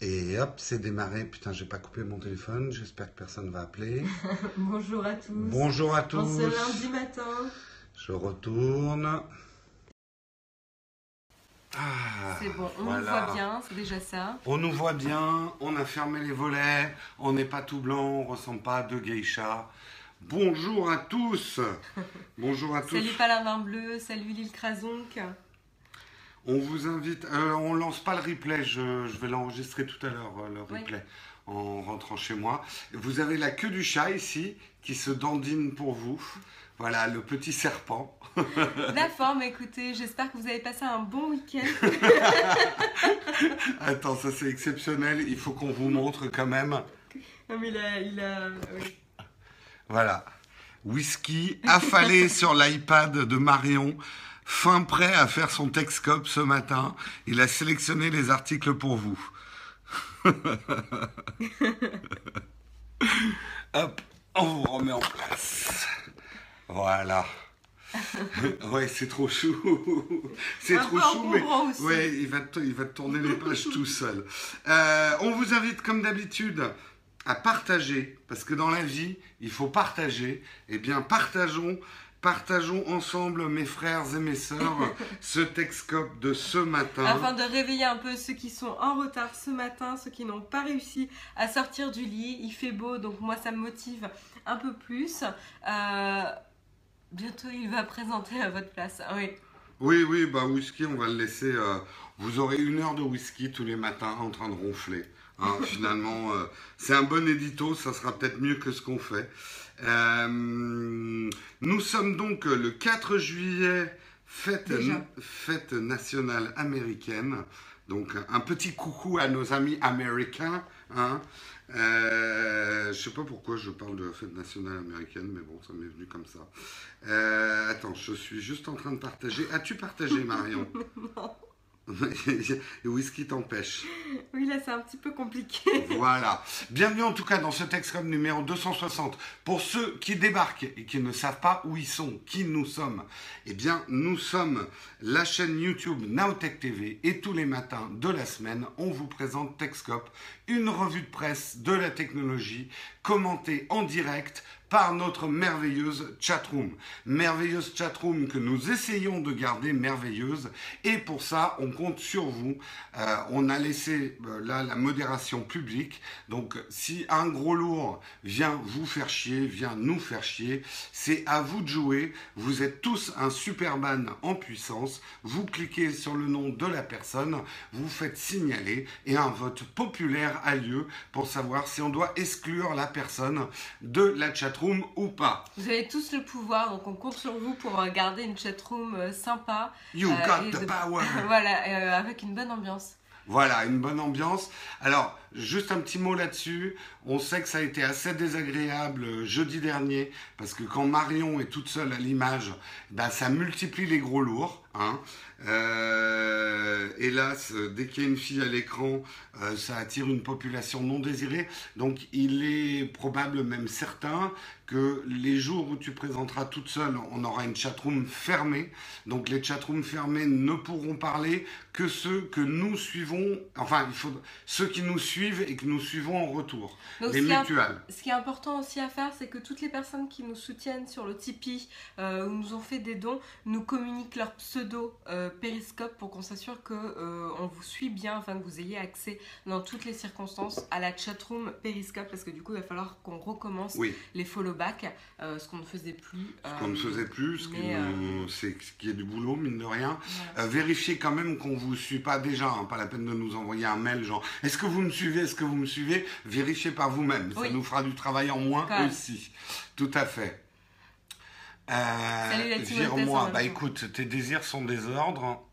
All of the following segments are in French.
Et hop, c'est démarré. Putain, j'ai pas coupé mon téléphone. J'espère que personne va appeler. Bonjour à tous. Bonjour à tous. En ce lundi matin. Je retourne. Ah, c'est bon, on nous voit bien, c'est déjà ça. On nous voit bien, on a fermé les volets, on n'est pas tout blanc, on ressemble pas à deux geishas. Bonjour à tous. Bonjour à tous. Salut Palavin Bleu, salut Lille Krasonk. On vous invite, euh, on lance pas le replay, je, vais l'enregistrer tout à l'heure, euh, le replay, en rentrant chez moi. Vous avez la queue du chat ici, qui se dandine pour vous. Voilà, le petit serpent. La forme, écoutez, j'espère que vous avez passé un bon week-end. Attends, ça c'est exceptionnel, il faut qu'on vous montre quand même. Non mais il a... Il a Voilà. Whisky affalé sur l'iPad de Marion fin prêt à faire son Texcope ce matin. Il a sélectionné les articles pour vous. Hop, on vous remet en place. Voilà. ouais, c'est trop chou. C'est trop chou, mais ouais, il va, il va tourner les pages tout seul. Euh, on vous invite, comme d'habitude, à partager, parce que dans la vie, il faut partager. Eh bien, partageons Partageons ensemble, mes frères et mes sœurs, ce Texcope de ce matin. Afin de réveiller un peu ceux qui sont en retard ce matin, ceux qui n'ont pas réussi à sortir du lit. Il fait beau, donc moi ça me motive un peu plus. Euh, bientôt il va présenter à votre place. Ah oui. Oui, oui, bah whisky, on va le laisser. Euh, vous aurez une heure de whisky tous les matins en train de ronfler. Hein, finalement, euh, c'est un bon édito, ça sera peut-être mieux que ce qu'on fait. Euh, nous sommes donc le 4 juillet, fête, fête nationale américaine. Donc un petit coucou à nos amis américains. Hein. Euh, je sais pas pourquoi je parle de fête nationale américaine, mais bon, ça m'est venu comme ça. Euh, attends, je suis juste en train de partager. As-tu partagé, Marion? Le whisky t'empêche. Oui, là, c'est un petit peu compliqué. voilà. Bienvenue en tout cas dans ce texte comme numéro 260. Pour ceux qui débarquent et qui ne savent pas où ils sont, qui nous sommes, eh bien, nous sommes la chaîne YouTube Nowtech TV et tous les matins de la semaine, on vous présente Techscope, une revue de presse de la technologie commentée en direct par notre merveilleuse chatroom. Merveilleuse chatroom que nous essayons de garder merveilleuse. Et pour ça, on compte sur vous. Euh, on a laissé euh, là la modération publique. Donc si un gros lourd vient vous faire chier, vient nous faire chier, c'est à vous de jouer. Vous êtes tous un superman en puissance. Vous cliquez sur le nom de la personne, vous faites signaler et un vote populaire a lieu pour savoir si on doit exclure la personne de la chatroom ou pas. Vous avez tous le pouvoir, donc on compte sur vous pour euh, garder une chatroom euh, sympa. You euh, got the power. voilà, avec une bonne ambiance. Voilà, une bonne ambiance. Alors, juste un petit mot là-dessus. On sait que ça a été assez désagréable jeudi dernier, parce que quand Marion est toute seule à l'image, bah, ça multiplie les gros lourds. Hein. Euh, hélas, dès qu'il y a une fille à l'écran, euh, ça attire une population non désirée. Donc il est probable, même certain, que les jours où tu présenteras toute seule, on aura une chatroom fermée. Donc les chatrooms fermées ne pourront parler que ceux que nous suivons, enfin il faut, ceux qui nous suivent et que nous suivons en retour. les mutuelles. ce qui est important aussi à faire, c'est que toutes les personnes qui nous soutiennent sur le Tipeee euh, ou nous ont fait des dons, nous communiquent leur pseudo Periscope pour qu'on s'assure que euh, on vous suit bien afin que vous ayez accès dans toutes les circonstances à la chatroom Periscope parce que du coup il va falloir qu'on recommence les follow back euh, ce qu'on ne faisait plus ce qu'on ne faisait plus ce c'est ce qui est du boulot mine de rien. Vérifiez quand même qu'on vous suit pas déjà hein, pas la peine de nous envoyer un mail genre est-ce que vous me suivez est-ce que vous me suivez? Vérifiez par vous-même ça nous fera du travail en moins aussi. Tout à fait euh, Vire-moi. Bah écoute, tes désirs sont des ordres.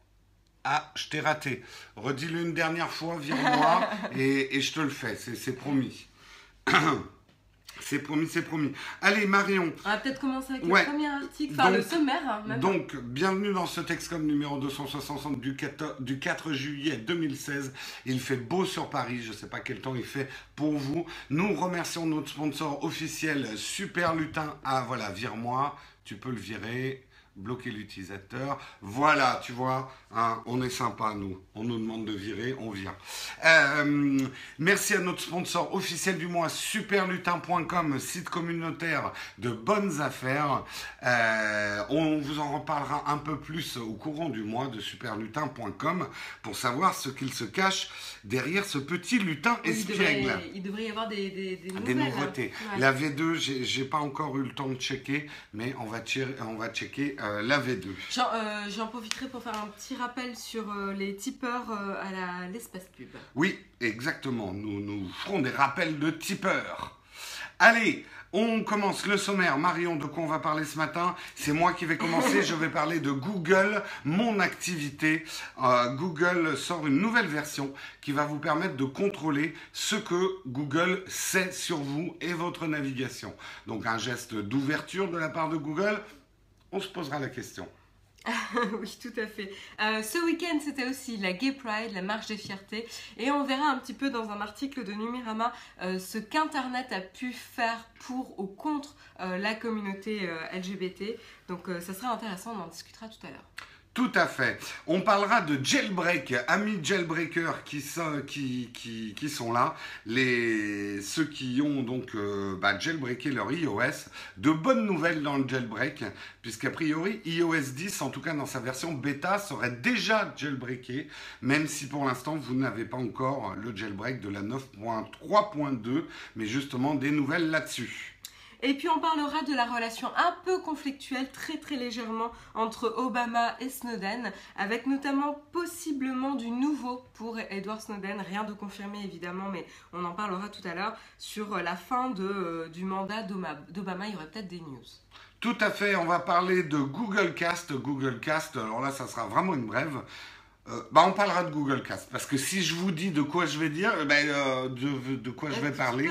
Ah, je t'ai raté. Redis-le une dernière fois, vire-moi, et, je te le fais, c'est promis. C'est promis, c'est promis. Allez, Marion. On va peut-être commencer avec le premier article, enfin le sommaire. Hein, donc, bienvenue dans ce Texcom numéro 260 du 4, du 4 juillet 2016. Il fait beau sur Paris, je ne sais pas quel temps il fait pour vous. Nous remercions notre sponsor officiel, Super Lutin. Ah voilà, vire-moi, tu peux le virer. Bloquer l'utilisateur. Voilà, tu vois, hein, on est sympa, nous. On nous demande de virer, on vient. Euh, merci à notre sponsor officiel du mois, superlutin.com, site communautaire de bonnes affaires. Euh, on vous en reparlera un peu plus au courant du mois de superlutin.com pour savoir ce qu'il se cache derrière ce petit lutin espiègle. Il devrait, y avoir des, des, des, nouveautés. La V2, j'ai pas encore eu le temps de checker, mais on va, on va checker euh, la V2. Euh, j'en profiterai pour faire un petit rappel sur euh, les tipeurs à l'espace pub. Oui, exactement. Nous, nous ferons des rappels de tipeurs. Allez, on commence le sommaire. Marion, de quoi on va parler ce matin? C'est moi qui vais commencer. Je vais parler de Google, mon activité. Google sort une nouvelle version qui va vous permettre de contrôler ce que Google sait sur vous et votre navigation. Donc un geste d'ouverture de la part de Google on se posera la question. oui, tout à fait. Euh, ce week-end, c'était aussi la Gay Pride, la marche des fiertés. Et on verra un petit peu dans un article de Numérama euh, ce qu'Internet a pu faire pour ou contre euh, la communauté LGBT. Donc ça sera intéressant, on en discutera tout à l'heure. Tout à fait. On parlera de jailbreak, amis jailbreakers qui sont, là, les, ceux qui ont donc euh, bah, jailbreaké leur iOS. De bonnes nouvelles dans le jailbreak, puisqu'a priori iOS 10, en tout cas dans sa version bêta, serait déjà jailbreaké, même si pour l'instant vous n'avez pas encore le jailbreak de la 9.3.2, mais justement des nouvelles là-dessus. Et puis on parlera de la relation un peu conflictuelle, très très légèrement, entre Obama et Snowden, avec notamment possiblement du nouveau pour Edward Snowden, rien de confirmé évidemment, mais on en parlera tout à l'heure, sur la fin de, euh, du mandat d'Obama, il y aurait peut-être des news. Tout à fait, on va parler de Google Cast. Google Cast, alors là ça sera vraiment une brève. Euh, bah on parlera de Google Cast parce que si je vous dis de quoi je vais dire, eh ben, euh, de, de, quoi je vais parler,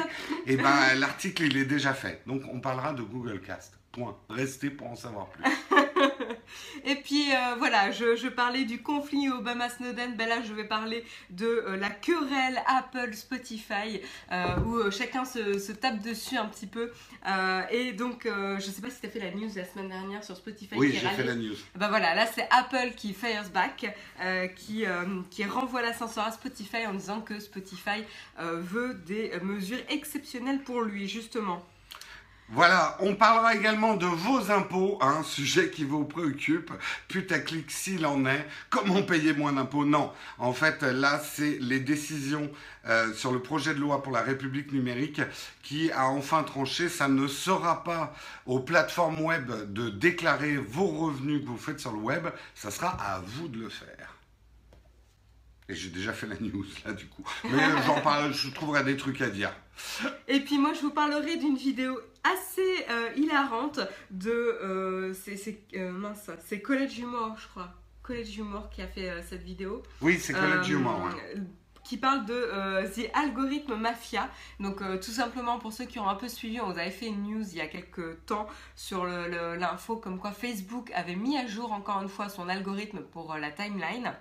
et eh ben l'article il est déjà fait. Donc on parlera de Google Cast. Point. Restez pour en savoir plus. Et puis euh, voilà, je, parlais du conflit Obama-Snowden, ben là je vais parler de euh, la querelle Apple-Spotify, euh, où chacun se, tape dessus un petit peu. et donc, je sais pas si tu as fait la news la semaine dernière sur Spotify. Oui, j'ai fait la news. Ben voilà, là c'est Apple qui fires back, qui, qui renvoie l'ascenseur à Spotify en disant que Spotify veut des mesures exceptionnelles pour lui, justement. Voilà, on parlera également de vos impôts, un sujet qui vous préoccupe, putaclic s'il en est, comment payer moins d'impôts? Non, en fait là c'est les décisions euh, sur le projet de loi pour la République numérique qui a enfin tranché, ça ne sera pas aux plateformes web de déclarer vos revenus que vous faites sur le web, ça sera à vous de le faire. Et j'ai déjà fait la news là du coup. Mais j'en parle, je trouverai des trucs à dire. Et puis moi je vous parlerai d'une vidéo assez euh, hilarante de. Euh, c'est euh, mince, c'est College Humor, je crois. College Humor qui a fait cette vidéo. Oui, c'est College Humor. Qui parle de The Algorithm Mafia. Donc, tout simplement, pour ceux qui ont un peu suivi, on vous avait fait une news il y a quelques temps sur l'info comme quoi Facebook avait mis à jour encore une fois son algorithme pour la timeline.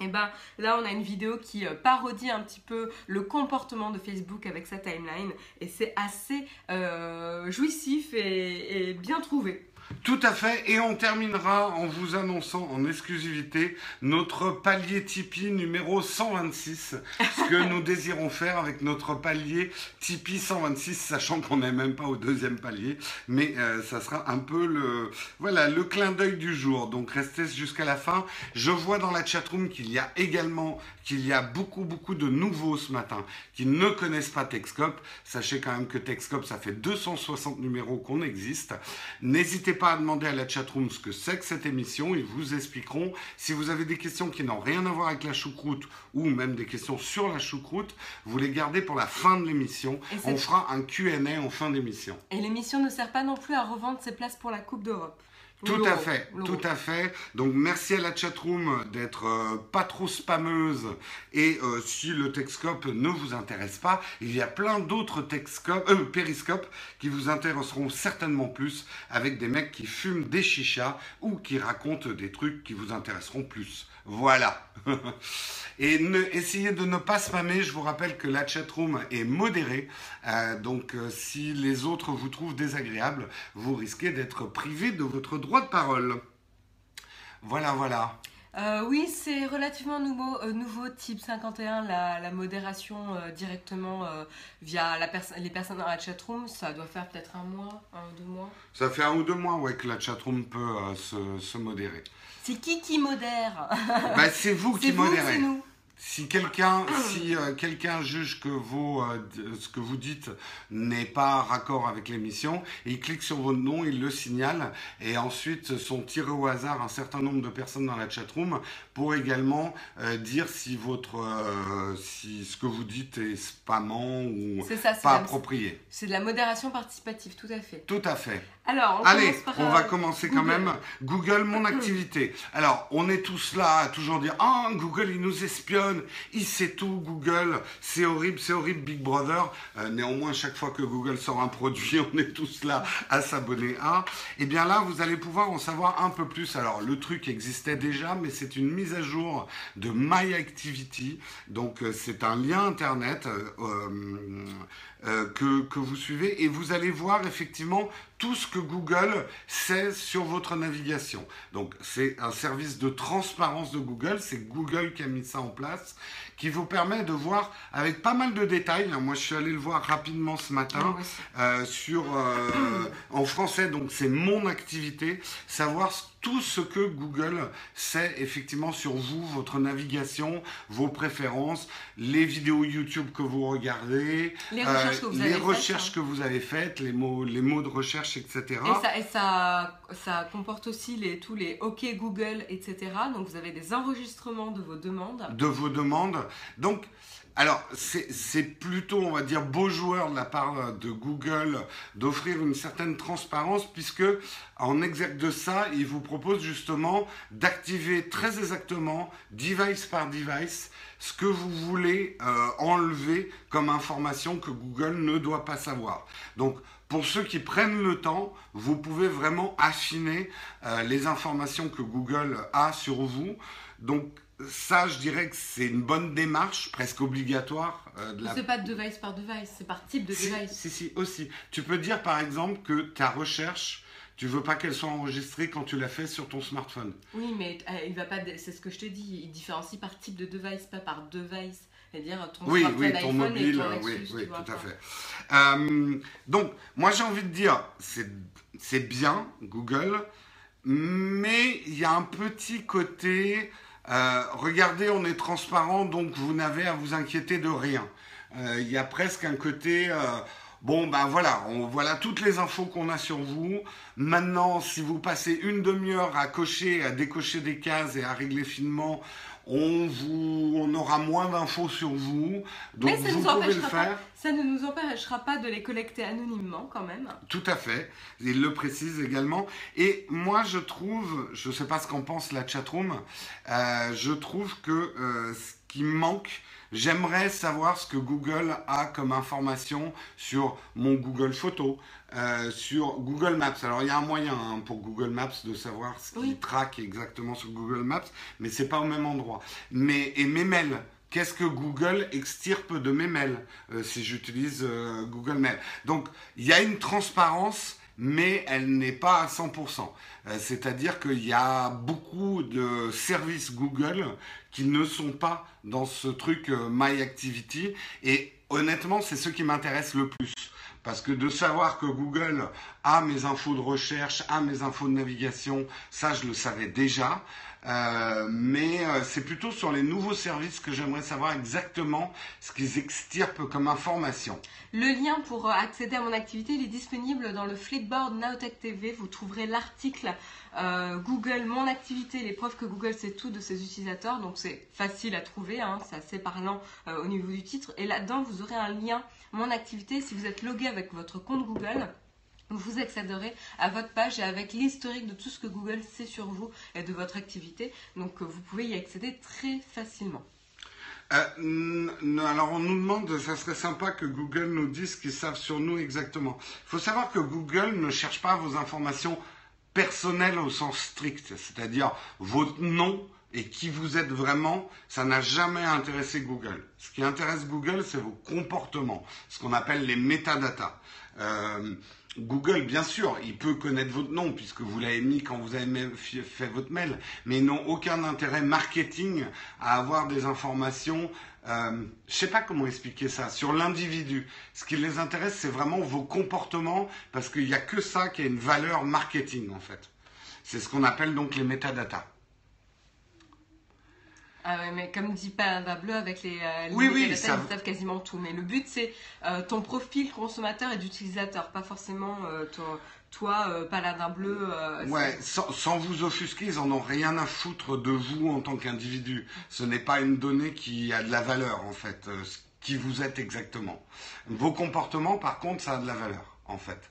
Et ben là on a une vidéo qui euh, parodie un petit peu le comportement de Facebook avec sa timeline et c'est assez euh, jouissif et bien trouvé. Tout à fait, et on terminera en vous annonçant en exclusivité notre palier Tipeee numéro 126, ce que nous désirons faire avec notre palier Tipeee 126, sachant qu'on n'est même pas au deuxième palier, mais euh, ça sera un peu le, voilà, le clin d'œil du jour. Donc restez jusqu'à la fin. Je vois dans la chatroom qu'il y a également qu'il y a beaucoup beaucoup de nouveaux ce matin qui ne connaissent pas Texcope. Sachez quand même que Texcope, ça fait 260 numéros qu'on existe. N'hésitez pas à demander à la chatroom ce que c'est que cette émission. Ils vous expliqueront. Si vous avez des questions qui n'ont rien à voir avec la choucroute ou même des questions sur la choucroute, vous les gardez pour la fin de l'émission. On fera un Q&A en fin d'émission. Et l'émission ne sert pas non plus à revendre ses places pour la Coupe d'Europe. Tout à fait, tout à fait. Donc merci à la chatroom d'être euh, pas trop spammeuse. Et euh, si le Texcope ne vous intéresse pas, il y a plein d'autres Texcope, euh, périscopes qui vous intéresseront certainement plus avec des mecs qui fument des chichas ou qui racontent des trucs qui vous intéresseront plus. Voilà. Et essayez de ne pas spammer. Je vous rappelle que la chatroom est modérée. Euh, donc euh, si les autres vous trouvent désagréables, vous risquez d'être privé de votre droit de parole. Voilà, voilà. Euh, oui, c'est relativement nouveau, euh, nouveau, type 51, la, la modération euh, directement via la les personnes dans la chatroom. Ça doit faire peut-être un mois, un ou deux mois. Ça fait un ou deux mois ouais, que la chatroom peut se, se modérer. C'est qui qui modère? Bah, c'est vous qui modérez. c'est nous? Si quelqu'un si, euh, quelqu'un juge que vos, euh, d- ce que vous dites n'est pas raccord avec l'émission, il clique sur votre nom, il le signale, et ensuite sont tirés au hasard un certain nombre de personnes dans la chatroom pour également euh, dire si, votre, euh, si ce que vous dites est spammant ou ça, pas la- approprié. c'est de la modération participative, tout à fait. Tout à fait. Alors, on Allez, commence par, on euh, va commencer quand Google. même. Google, mon activité. Alors, on est tous là à toujours dire Ah, Google, il nous espionne, il sait tout, Google, c'est horrible, c'est horrible, Big Brother. Euh, néanmoins, chaque fois que Google sort un produit, on est tous là à s'abonner à. Et bien là, vous allez pouvoir en savoir un peu plus. Alors, le truc existait déjà, mais c'est une mise à jour de My Activity. Donc, euh, c'est un lien internet. euh, que, que vous suivez et vous allez voir effectivement tout ce que Google sait sur votre navigation. Donc c'est un service de transparence de Google, c'est Google qui a mis ça en place, qui vous permet de voir avec pas mal de détails. Moi je suis allé le voir rapidement ce matin aussi. euh, sur euh, en français donc c'est mon activité, savoir ce- tout ce que Google sait effectivement sur vous, votre navigation, vos préférences, les vidéos YouTube que vous regardez, Les euh, recherches que vous les avez faites, recherches hein. que vous avez faites, les mots, les mots de recherche, etc. Et, ça, et ça, ça comporte aussi les, tous les OK Google, etc. Donc vous avez des enregistrements de vos demandes. de vos demandes. Donc, alors, c'est plutôt, on va dire, beau joueur de la part de Google d'offrir une certaine transparence, puisque en exergue de ça, il vous propose justement d'activer très exactement, device par device, ce que vous voulez euh, enlever comme information que Google ne doit pas savoir. Donc, pour ceux qui prennent le temps, vous pouvez vraiment affiner euh, les informations que Google a sur vous. Donc, ça, je dirais que c'est une bonne démarche, presque obligatoire. euh, de la... C'est pas de device par device, c'est par type de Si, device. si, si, aussi. Tu peux dire par exemple que ta recherche, tu veux pas qu'elle soit enregistrée quand tu l'as fait sur ton smartphone. Oui, mais euh, il va pas. C'est ce que je te dis. Il différencie par type de device, pas par device. C'est-à-dire ton Oui, oui, ton mobile, et ton euh, oui, oui, vois, tout à fait. Euh, donc, moi j'ai envie de dire, c'est bien Google, mais il y a un petit côté, euh, regardez, on est transparent, donc vous n'avez à vous inquiéter de rien. Euh, Il y a presque un côté, euh, bon ben voilà, voilà toutes les infos qu'on a sur vous. Maintenant, si vous passez une demi-heure à cocher, à décocher des cases et à régler finement, on, vous, on aura moins d'infos sur vous. Donc Mais ça vous nous pouvez le faire. pas. Ça ne nous empêchera pas de les collecter anonymement quand même. Tout à fait. Il le précise également. Et moi, je trouve, je ne sais pas ce qu'en pense la chatroom, euh, je trouve que euh, ce qui manque, j'aimerais savoir ce que Google a comme information sur mon Google Photo, euh, sur Google Maps. Alors, il y a un moyen hein, pour Google Maps de savoir ce qu'il Oui. traque exactement sur Google Maps, mais c'est pas au même endroit. Mais, et mes mails. Qu'est-ce que Google extirpe de mes mails? Euh, si j'utilise euh, Google Mail Donc, il y a une transparence, mais elle n'est pas à 100%. Euh, C'est-à-dire qu'il y a beaucoup de services Google qui ne sont pas dans ce truc euh, My Activity. Et honnêtement, c'est ce qui m'intéresse le plus. Parce que de savoir que Google a mes infos de recherche, a mes infos de navigation, ça je le savais déjà. Euh, mais euh, c'est plutôt sur les nouveaux services que j'aimerais savoir exactement ce qu'ils extirpent comme information. Le lien pour euh, accéder à mon activité, il est disponible dans le Flipboard Nowtech TV. Vous trouverez l'article Google, mon activité, les preuves que Google sait tout de ses utilisateurs. Donc c'est facile à trouver, hein, c'est assez parlant au niveau du titre. Et là-dedans, vous aurez un lien, mon activité. Si vous êtes logué avec votre compte Google, vous accéderez à votre page et avec l'historique de tout ce que Google sait sur vous et de votre activité. Donc euh, vous pouvez y accéder très facilement. Euh, alors on nous demande, ça serait sympa que Google nous dise ce qu'ils savent sur nous exactement. Il faut savoir que Google ne cherche pas vos informations personnelles au sens strict, c'est-à-dire votre nom et qui vous êtes vraiment, ça n'a jamais intéressé Google. Ce qui intéresse Google, c'est vos comportements, ce qu'on appelle les métadatas. Euh, Google, bien sûr, il peut connaître votre nom puisque vous l'avez mis quand vous avez fait votre mail, mais ils n'ont aucun intérêt marketing à avoir des informations. Euh, je sais pas comment expliquer ça sur l'individu. Ce qui les intéresse, c'est vraiment vos comportements parce qu'il n'y a que ça qui a une valeur marketing en fait. C'est ce qu'on appelle donc les métadatas. Ah ouais, mais comme dit Panda Bleu, avec les, euh, oui, oui, ils savent quasiment tout. Mais le but, c'est euh, ton profil consommateur et d'utilisateur, pas forcément euh, toi, Paladin Bleu. ouais, sans, sans, vous offusquer, ils en ont rien à foutre de vous en tant qu'individu. Ce n'est pas une donnée qui a de la valeur, en fait, qui vous êtes exactement. Vos comportements, par contre, ça a de la valeur, en fait.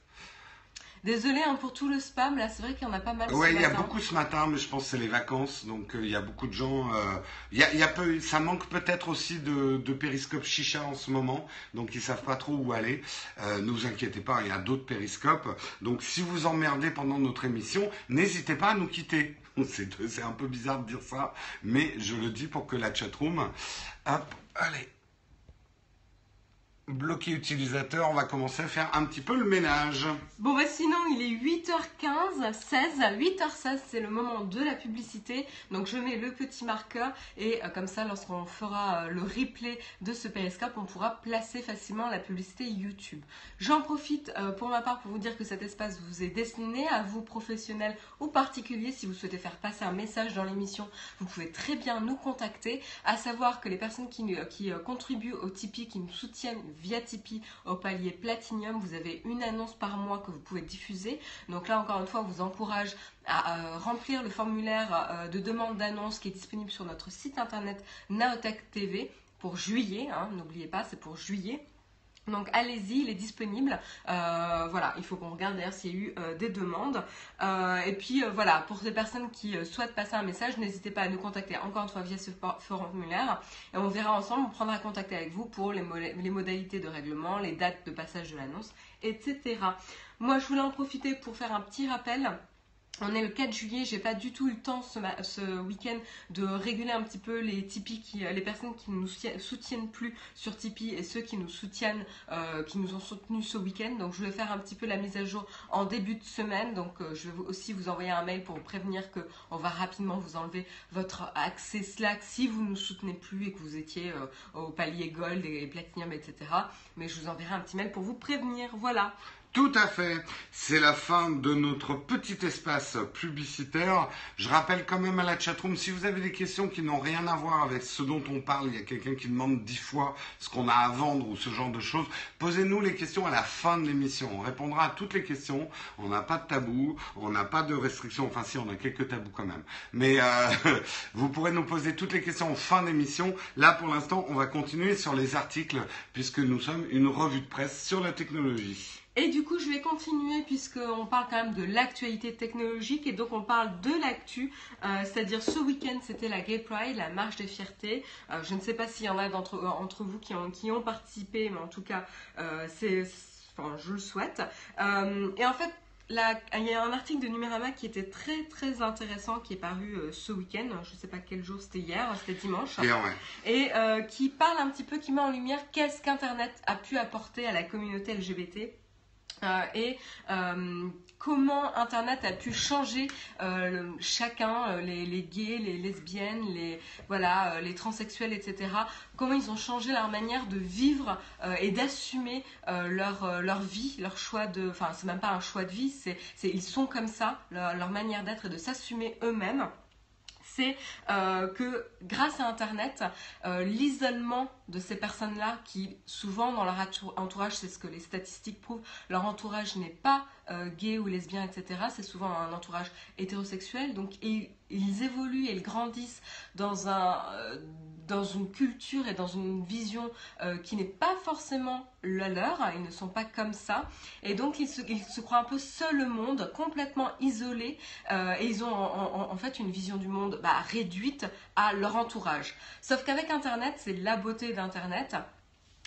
Désolé hein, pour tout le spam, là, c'est vrai qu'il y en a pas mal. Oui, il y a beaucoup ce matin, mais je pense que c'est les vacances, donc euh, il y a beaucoup de gens. Euh, il y a, y a peu, ça manque peut-être aussi de, de périscopes chicha en ce moment, donc ils savent pas trop où aller. Euh, ne vous inquiétez pas, il y a d'autres périscopes. Donc si vous emmerdez pendant notre émission, n'hésitez pas à nous quitter. C'est un peu bizarre de dire ça, mais je le dis pour que la chatroom. Hop, allez bloqué utilisateur, on va commencer à faire un petit peu le ménage. Bon bah sinon il est 8h15, 16, 8h16 c'est le moment de la publicité, donc je mets le petit marqueur et euh, comme ça lorsqu'on fera euh, le replay de ce périscope on pourra placer facilement la publicité YouTube. J'en profite euh, pour ma part pour vous dire que cet espace vous est destiné à vous professionnels ou particuliers si vous souhaitez faire passer un message dans l'émission vous pouvez très bien nous contacter, à savoir que les personnes qui, qui contribuent au Tipeee, qui nous soutiennent via Tipeee au palier Platinum. Vous avez une annonce par mois que vous pouvez diffuser. Donc là, encore une fois, on vous encourage à euh, remplir le formulaire euh, de demande d'annonce qui est disponible sur notre site internet Naotech TV pour juillet. Hein. N'oubliez pas, c'est pour juillet. Donc allez-y, il est disponible. Euh, voilà, il faut qu'on regarde d'ailleurs s'il y a eu euh, des demandes. Euh, et puis voilà, pour les personnes qui souhaitent passer un message, n'hésitez pas à nous contacter encore une fois via ce formulaire. Et on verra ensemble, on prendra contact avec vous pour les, les modalités de règlement, les dates de passage de l'annonce, etc. Moi, je voulais en profiter pour faire un petit rappel. On est le 4 juillet, j'ai pas du tout eu le temps ce, week-end de réguler un petit peu les Tipeee, qui, les personnes qui nous soutiennent plus sur Tipeee et ceux qui nous soutiennent, euh, qui nous ont soutenus ce week-end. Donc je vais faire un petit peu la mise à jour en début de semaine. Donc euh, je vais aussi vous envoyer un mail pour vous prévenir que on va rapidement vous enlever votre accès Slack si vous nous soutenez plus et que vous étiez euh, au palier Gold et Platinum, etc. Mais je vous enverrai un petit mail pour vous prévenir. Voilà. Tout à fait. C'est la fin de notre petit espace publicitaire. Je rappelle quand même à la chatroom, si vous avez des questions qui n'ont rien à voir avec ce dont on parle, il y a quelqu'un qui demande dix fois ce qu'on a à vendre ou ce genre de choses, posez-nous les questions à la fin de l'émission. On répondra à toutes les questions. On n'a pas de tabou, on n'a pas de restrictions. Enfin si, on a quelques tabous quand même. Mais euh, vous pourrez nous poser toutes les questions en fin d'émission. Là, pour l'instant, on va continuer sur les articles puisque nous sommes une revue de presse sur la technologie. Et du coup, je vais continuer puisqu'on parle quand même de l'actualité technologique et donc on parle de l'actu. Euh, c'est-à-dire ce week-end, c'était la Gay Pride, la marche des fiertés. Euh, je ne sais pas s'il y en a d'entre euh, entre vous qui ont, qui ont participé, mais en tout cas, c'est, enfin, je le souhaite. et en fait, il y a un article de Numérama qui était très très intéressant qui est paru ce week-end. Je ne sais pas quel jour c'était hier, c'était dimanche. Et qui parle un petit peu, qui met en lumière qu'est-ce qu'Internet a pu apporter à la communauté LGBT et euh, comment Internet a pu changer euh, chacun, les, gays, les lesbiennes, les, transsexuels, etc. Comment ils ont changé leur manière de vivre et d'assumer leur, vie, leur choix de... Enfin, c'est même pas un choix de vie, c'est, ils sont comme ça, leur manière d'être et de s'assumer eux-mêmes c'est euh, que grâce à Internet, euh, l'isolement de ces personnes-là, qui souvent dans leur entourage, c'est ce que les statistiques prouvent, leur entourage n'est pas euh, gay ou lesbien, etc. C'est souvent un entourage hétérosexuel. Donc ils, évoluent et ils grandissent dans, un, dans une culture et dans une vision qui n'est pas forcément la leur. Ils ne sont pas comme ça. Et donc ils se, ils se croient un peu seuls au monde, complètement isolés. et ils ont en fait une vision du monde bah, réduite à leur entourage. Sauf qu'avec Internet, c'est la beauté d'Internet.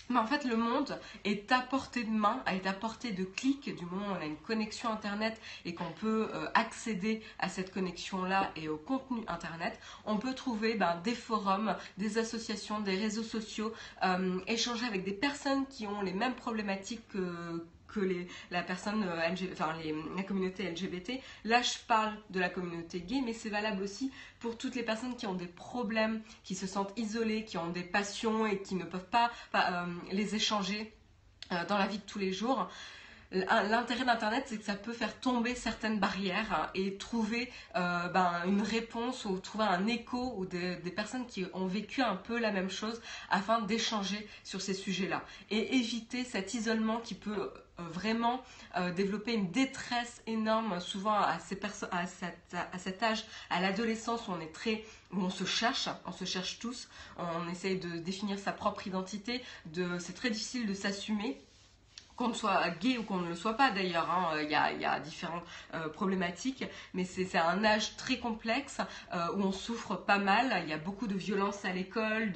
Mais en fait, le monde est à portée de main, est à portée de clic du moment où on a une connexion Internet et qu'on peut euh, accéder à cette connexion-là et au contenu Internet. On peut trouver ben, des forums, des associations, des réseaux sociaux, euh, échanger avec des personnes qui ont les mêmes problématiques que les, la personne, euh, enfin les, la communauté LGBT. Là, je parle de la communauté gay, mais c'est valable aussi pour toutes les personnes qui ont des problèmes, qui se sentent isolées, qui ont des passions et qui ne peuvent pas, euh, les échanger euh, dans la vie de tous les jours. L'intérêt d'Internet, c'est que ça peut faire tomber certaines barrières et trouver ben, une réponse ou trouver un écho ou des, personnes qui ont vécu un peu la même chose afin d'échanger sur ces sujets-là et éviter cet isolement qui peut vraiment euh, développer une détresse énorme souvent à, ces à, à, cet âge, à l'adolescence où on est très où on se cherche, on se cherche tous, on essaye de définir sa propre identité, c'est très difficile de s'assumer qu'on soit gay ou qu'on ne le soit pas d'ailleurs, hein, il y, a, différentes euh, problématiques, mais c'est un âge très complexe euh, où on souffre pas mal, il y a beaucoup de violences à l'école,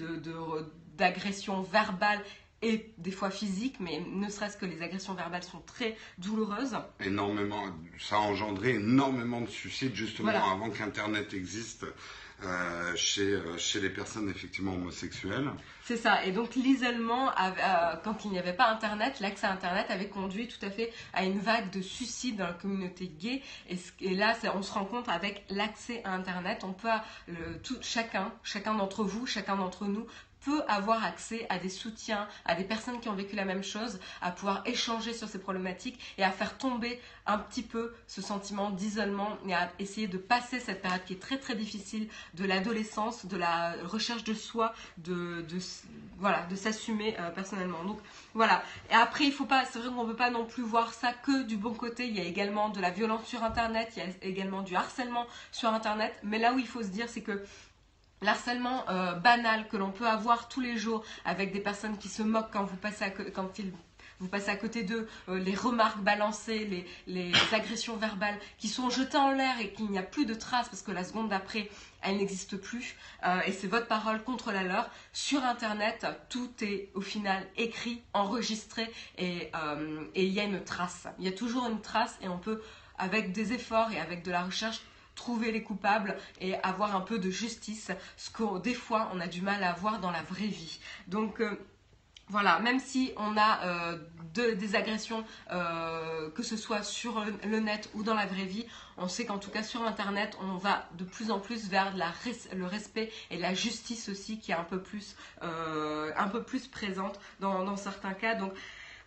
d'agressions verbales et des fois physiques, mais ne serait-ce que les agressions verbales sont très douloureuses. Énormément, ça a engendré énormément de suicides justement avant qu'Internet existe. Euh, chez, euh, chez les personnes effectivement homosexuelles. C'est ça. Et donc l'isolement, euh, quand il n'y avait pas Internet, l'accès à Internet avait conduit tout à fait à une vague de suicides dans la communauté gay. Et, là, on se rend compte avec l'accès à Internet, on peut, le, tout, chacun, chacun d'entre vous, chacun d'entre nous peut avoir accès à des soutiens, à des personnes qui ont vécu la même chose, à pouvoir échanger sur ces problématiques et à faire tomber un petit peu ce sentiment d'isolement et à essayer de passer cette période qui est très très difficile de l'adolescence, de la recherche de soi, de, voilà, de s'assumer euh, personnellement. Donc voilà. Et après, il faut pas, c'est vrai qu'on ne peut pas non plus voir ça que du bon côté. Il y a également de la violence sur Internet, il y a également du harcèlement sur Internet. Mais là où il faut se dire, c'est que l'harcèlement euh, banal que l'on peut avoir tous les jours avec des personnes qui se moquent quand vous passez à, quand vous passez à côté d'eux, euh, les remarques balancées, les, agressions verbales qui sont jetées en l'air et qu'il n'y a plus de traces parce que la seconde d'après, elle n'existe plus. Euh, et c'est votre parole contre la leur. Sur Internet, tout est au final écrit, enregistré et il y a une trace. Il y a toujours une trace et on peut, avec des efforts et avec de la recherche, trouver les coupables et avoir un peu de justice, ce que des fois on a du mal à avoir dans la vraie vie. Donc euh, voilà, même si on a euh, des agressions, euh, que ce soit sur le net ou dans la vraie vie, on sait qu'en tout cas sur Internet, on va de plus en plus vers la le respect et la justice aussi qui est un peu plus, un peu plus présente dans, dans certains cas. Donc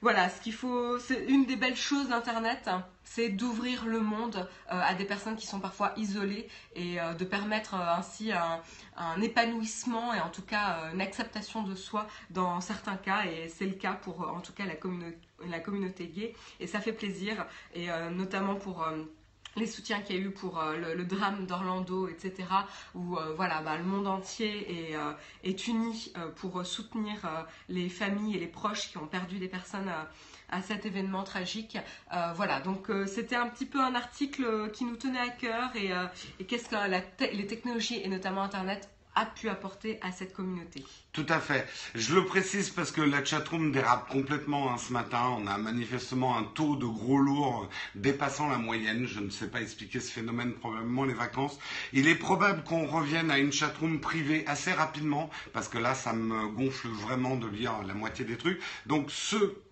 voilà, ce qu'il faut, c'est une des belles choses d'Internet, c'est d'ouvrir le monde euh, à des personnes qui sont parfois isolées et euh, de permettre euh, ainsi un, épanouissement et en tout cas une acceptation de soi dans certains cas et c'est le cas pour en tout cas la, la communauté gay et ça fait plaisir et notamment pour les soutiens qu'il y a eu pour euh, le, drame d'Orlando, etc., où euh, voilà, bah, le monde entier est, euh, uni pour soutenir les familles et les proches qui ont perdu des personnes à cet événement tragique. voilà, donc c'était un petit peu un article qui nous tenait à cœur et, qu'est-ce que les technologies et notamment Internet a pu apporter à cette communauté. Tout à fait. Je le précise parce que la chatroom dérape complètement hein, ce matin. On a manifestement un taux de gros lourds dépassant la moyenne. Je ne sais pas expliquer ce phénomène, probablement les vacances. Il est probable qu'on revienne à une chatroom privée assez rapidement parce que là, ça me gonfle vraiment de lire la moitié des trucs. Donc ceux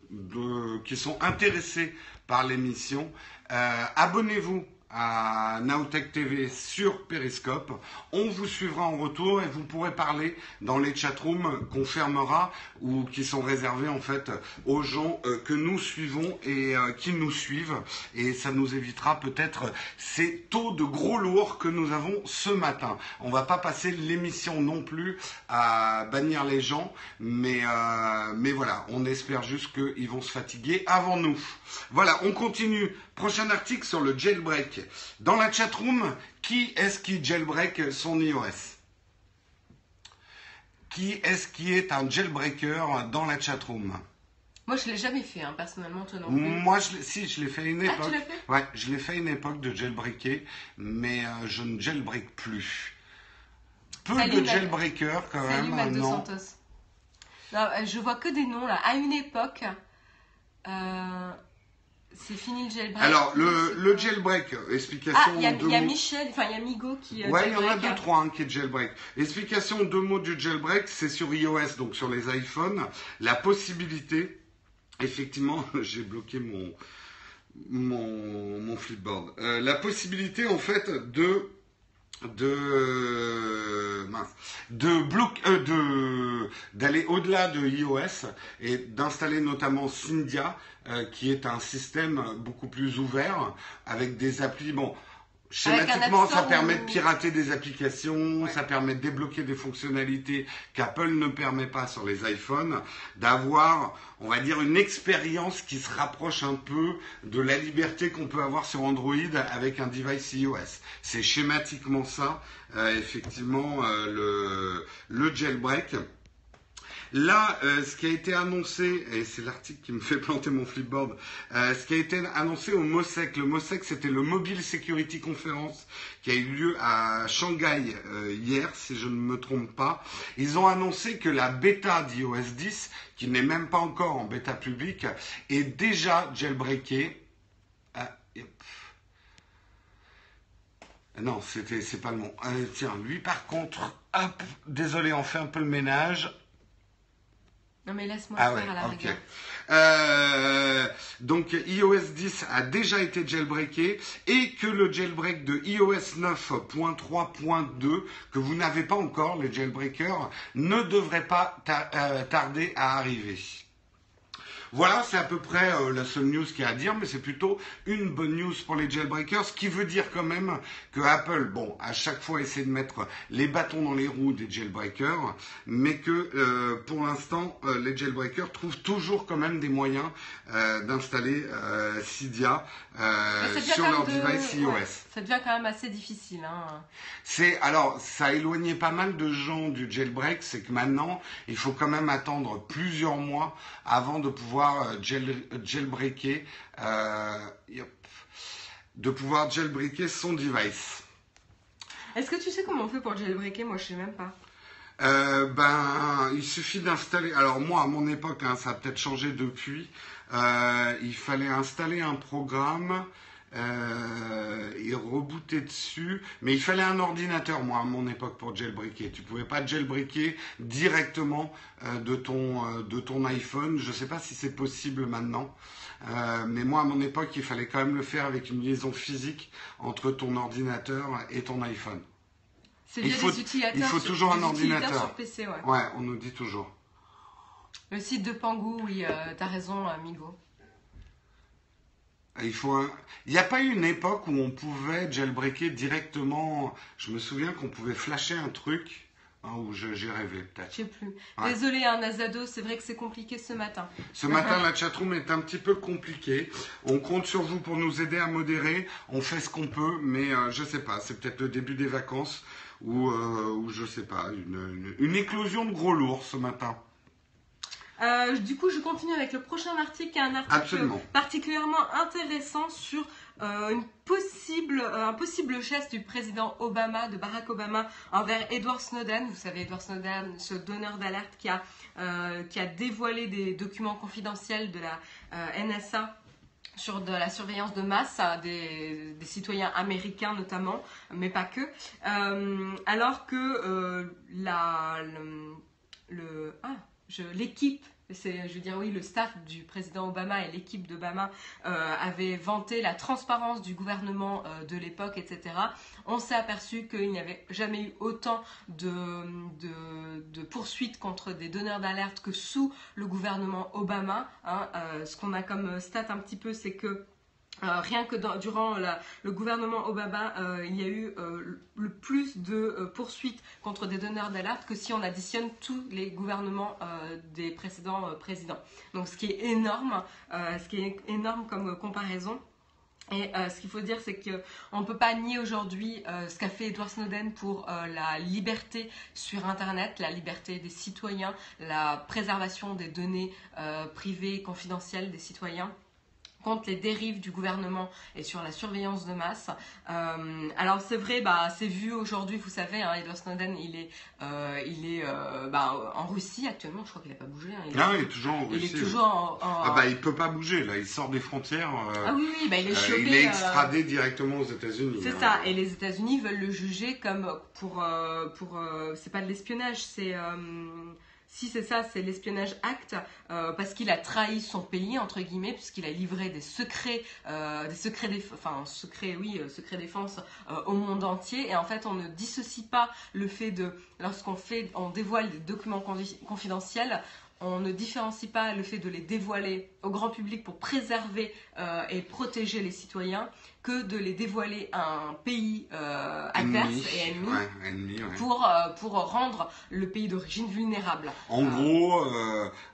qui sont intéressés par l'émission, euh, abonnez-vous à Naotech TV sur Periscope. On vous suivra en retour et vous pourrez parler dans les chatrooms qu'on fermera ou qui sont réservés en fait aux gens euh, que nous suivons et euh, qui nous suivent. Et ça nous évitera peut-être ces taux de gros lourds que nous avons ce matin. On va pas passer l'émission non plus à bannir les gens, mais, euh, mais voilà, on espère juste qu'ils vont se fatiguer avant nous. Voilà, on continue. Prochain article sur le jailbreak. Dans la chatroom, qui est-ce qui jailbreak son iOS Qui est-ce qui est un jailbreaker dans la chatroom? Moi, je l'ai jamais fait, hein, personnellement, toi non Moi, je si, je l'ai fait une époque. Ah, tu l'as fait? Ouais, je l'ai fait une époque de jailbreaker, mais euh, je ne jailbreak plus. Peu de jailbreakers, quand même. Salut, non. Santos. Non, euh, je vois que des noms, là. À une époque, euh, c'est fini le jailbreak. Alors, le, le jailbreak, explication ah, Il y, a Michel, enfin, il y a Migo qui. Euh, ouais, il y en a deux, trois hein, qui est jailbreak. Explication deux mots du jailbreak, c'est sur iOS, donc sur les iPhones, la possibilité effectivement, j'ai bloqué mon, mon, mon flipboard. Euh, la possibilité, en fait, de de mince, de bloc, euh, de d'aller au-delà de iOS et d'installer notamment Syndia, euh, qui est un système beaucoup plus ouvert avec des applis. Bon, Schématiquement, ça permet de pirater des applications, ça permet de débloquer des fonctionnalités qu'Apple ne permet pas sur les iPhones, d'avoir, on va dire, une expérience qui se rapproche un peu de la liberté qu'on peut avoir sur Android avec un device iOS. C'est schématiquement ça, euh, effectivement, euh, le, le jailbreak. Là, euh, ce qui a été annoncé, et c'est l'article qui me fait planter mon flipboard, euh, ce qui a été annoncé au MOSEC, le MOSEC c'était le Mobile Security Conference qui a eu lieu à Shanghai euh, hier, si je ne me trompe pas. Ils ont annoncé que la bêta d'iOS 10, qui n'est même pas encore en bêta publique, est déjà jailbreakée. Ah, non, c'était, c'est pas le mot. tiens, lui par contre, hop, désolé, on fait un peu le ménage. Non mais laisse-moi ah faire à la rigueur. Euh, donc iOS 10 a déjà été jailbreaké et que le jailbreak de iOS 9.3.2 que vous n'avez pas encore, les jailbreakers, ne devrait pas euh, tarder à arriver. Voilà, c'est à peu près euh, la seule news qu'il y a à dire, mais c'est plutôt une bonne news pour les jailbreakers, ce qui veut dire quand même que Apple, bon, à chaque fois essaie de mettre les bâtons dans les roues des jailbreakers, mais que euh, pour l'instant, euh, les jailbreakers trouvent toujours quand même des moyens d'installer Cydia sur leur device iOS. ça devient quand même assez difficile. Hein. C'est alors, ça a éloigné pas mal de gens du jailbreak, c'est que maintenant, il faut quand même attendre plusieurs mois avant de pouvoir euh, jailbreaker, euh, de pouvoir jailbreaker son device. Est-ce que tu sais comment on fait pour jailbreaker? Moi, je sais même pas. Euh, ben, il suffit d'installer. Alors moi, à mon époque, hein, ça a peut-être changé depuis. il fallait installer un programme euh, et rebooter dessus. Mais il fallait un ordinateur, moi, à mon époque, pour jailbreaker. Tu pouvais pas jailbreaker directement euh, de, ton, euh, de ton iPhone. Je ne sais pas si c'est possible maintenant. mais moi, à mon époque, il fallait quand même le faire avec une liaison physique entre ton ordinateur et ton iPhone. il faut, il faut toujours un ordinateur. Sur PC, ouais. ouais. on nous dit toujours. Le site de Pangou, oui, tu as raison, Amigo. Il faut Il n'y a pas eu une époque où on pouvait jailbreaker directement. Je me souviens qu'on pouvait flasher un truc. Hein, où j'ai rêvé peut-être. Je sais plus. Désolé, un hein, Nazado, c'est vrai que c'est compliqué ce matin. Ce matin, la chatroom est un petit peu compliquée. On compte sur vous pour nous aider à modérer. On fait ce qu'on peut, mais je euh, je sais pas. C'est peut-être le début des vacances ou, euh, ou je sais pas, une, une éclosion de gros lourds ce matin. Euh, du coup, je continue avec le prochain article, qui est un article particulièrement intéressant sur euh, une possible, euh, un possible geste du président Obama, de Barack Obama, envers Edward Snowden. Vous savez, Edward Snowden, ce donneur d'alerte qui, a, qui a dévoilé des documents confidentiels de la NSA sur de la surveillance de masse des, citoyens américains notamment, mais pas que. alors que la, le, ah, l'équipe je veux dire, oui, le staff du président Obama et l'équipe d'Obama euh, avaient vanté la transparence du gouvernement euh, de l'époque, etc. On s'est aperçu qu'il n'y avait jamais eu autant de, poursuites contre des donneurs d'alerte que sous le gouvernement Obama. Hein. Euh, ce qu'on a comme stat un petit peu, c'est que euh, rien que durant le gouvernement Obama, euh, il y a eu euh, le plus de poursuites contre des donneurs d'alerte que si on additionne tous les gouvernements des précédents présidents. Donc ce qui est énorme, ce qui est énorme comme comparaison. Et ce qu'il faut dire, c'est qu'on ne peut pas nier aujourd'hui ce qu'a fait Edward Snowden pour la liberté sur Internet, la liberté des citoyens, la préservation des données privées et confidentielles des citoyens contre les dérives du gouvernement et sur la surveillance de masse. Euh, alors c'est vrai, bah, c'est vu aujourd'hui, vous savez, hein, Edward Snowden, il est, euh, il est euh, bah, en Russie actuellement, je crois qu'il n'a pas bougé. Hein, il, non, il est toujours en Russie. Il est toujours en, Ah bah il peut pas bouger, là, il sort des frontières. ah oui, oui, bah, il est chopé. il est extradé directement aux États-Unis. C'est hein. ça, et les États-Unis veulent le juger comme pour... pour c'est pas de l'espionnage, c'est si c'est ça, c'est l'espionnage acte, euh, parce qu'il a trahi son pays entre guillemets, puisqu'il a livré des secrets, euh, des secrets, enfin secrets, oui, euh, secrets défense euh, au monde entier. Et en fait, on ne dissocie pas le fait de, lorsqu'on fait, on dévoile des documents confi- confidentiels, on ne différencie pas le fait de les dévoiler au grand public pour préserver euh, et protéger les citoyens que de les dévoiler à un pays euh, adverse Ennemi. et ennemi Ouais, ennemi, ouais. pour, euh, pour rendre le pays d'origine vulnérable. En gros,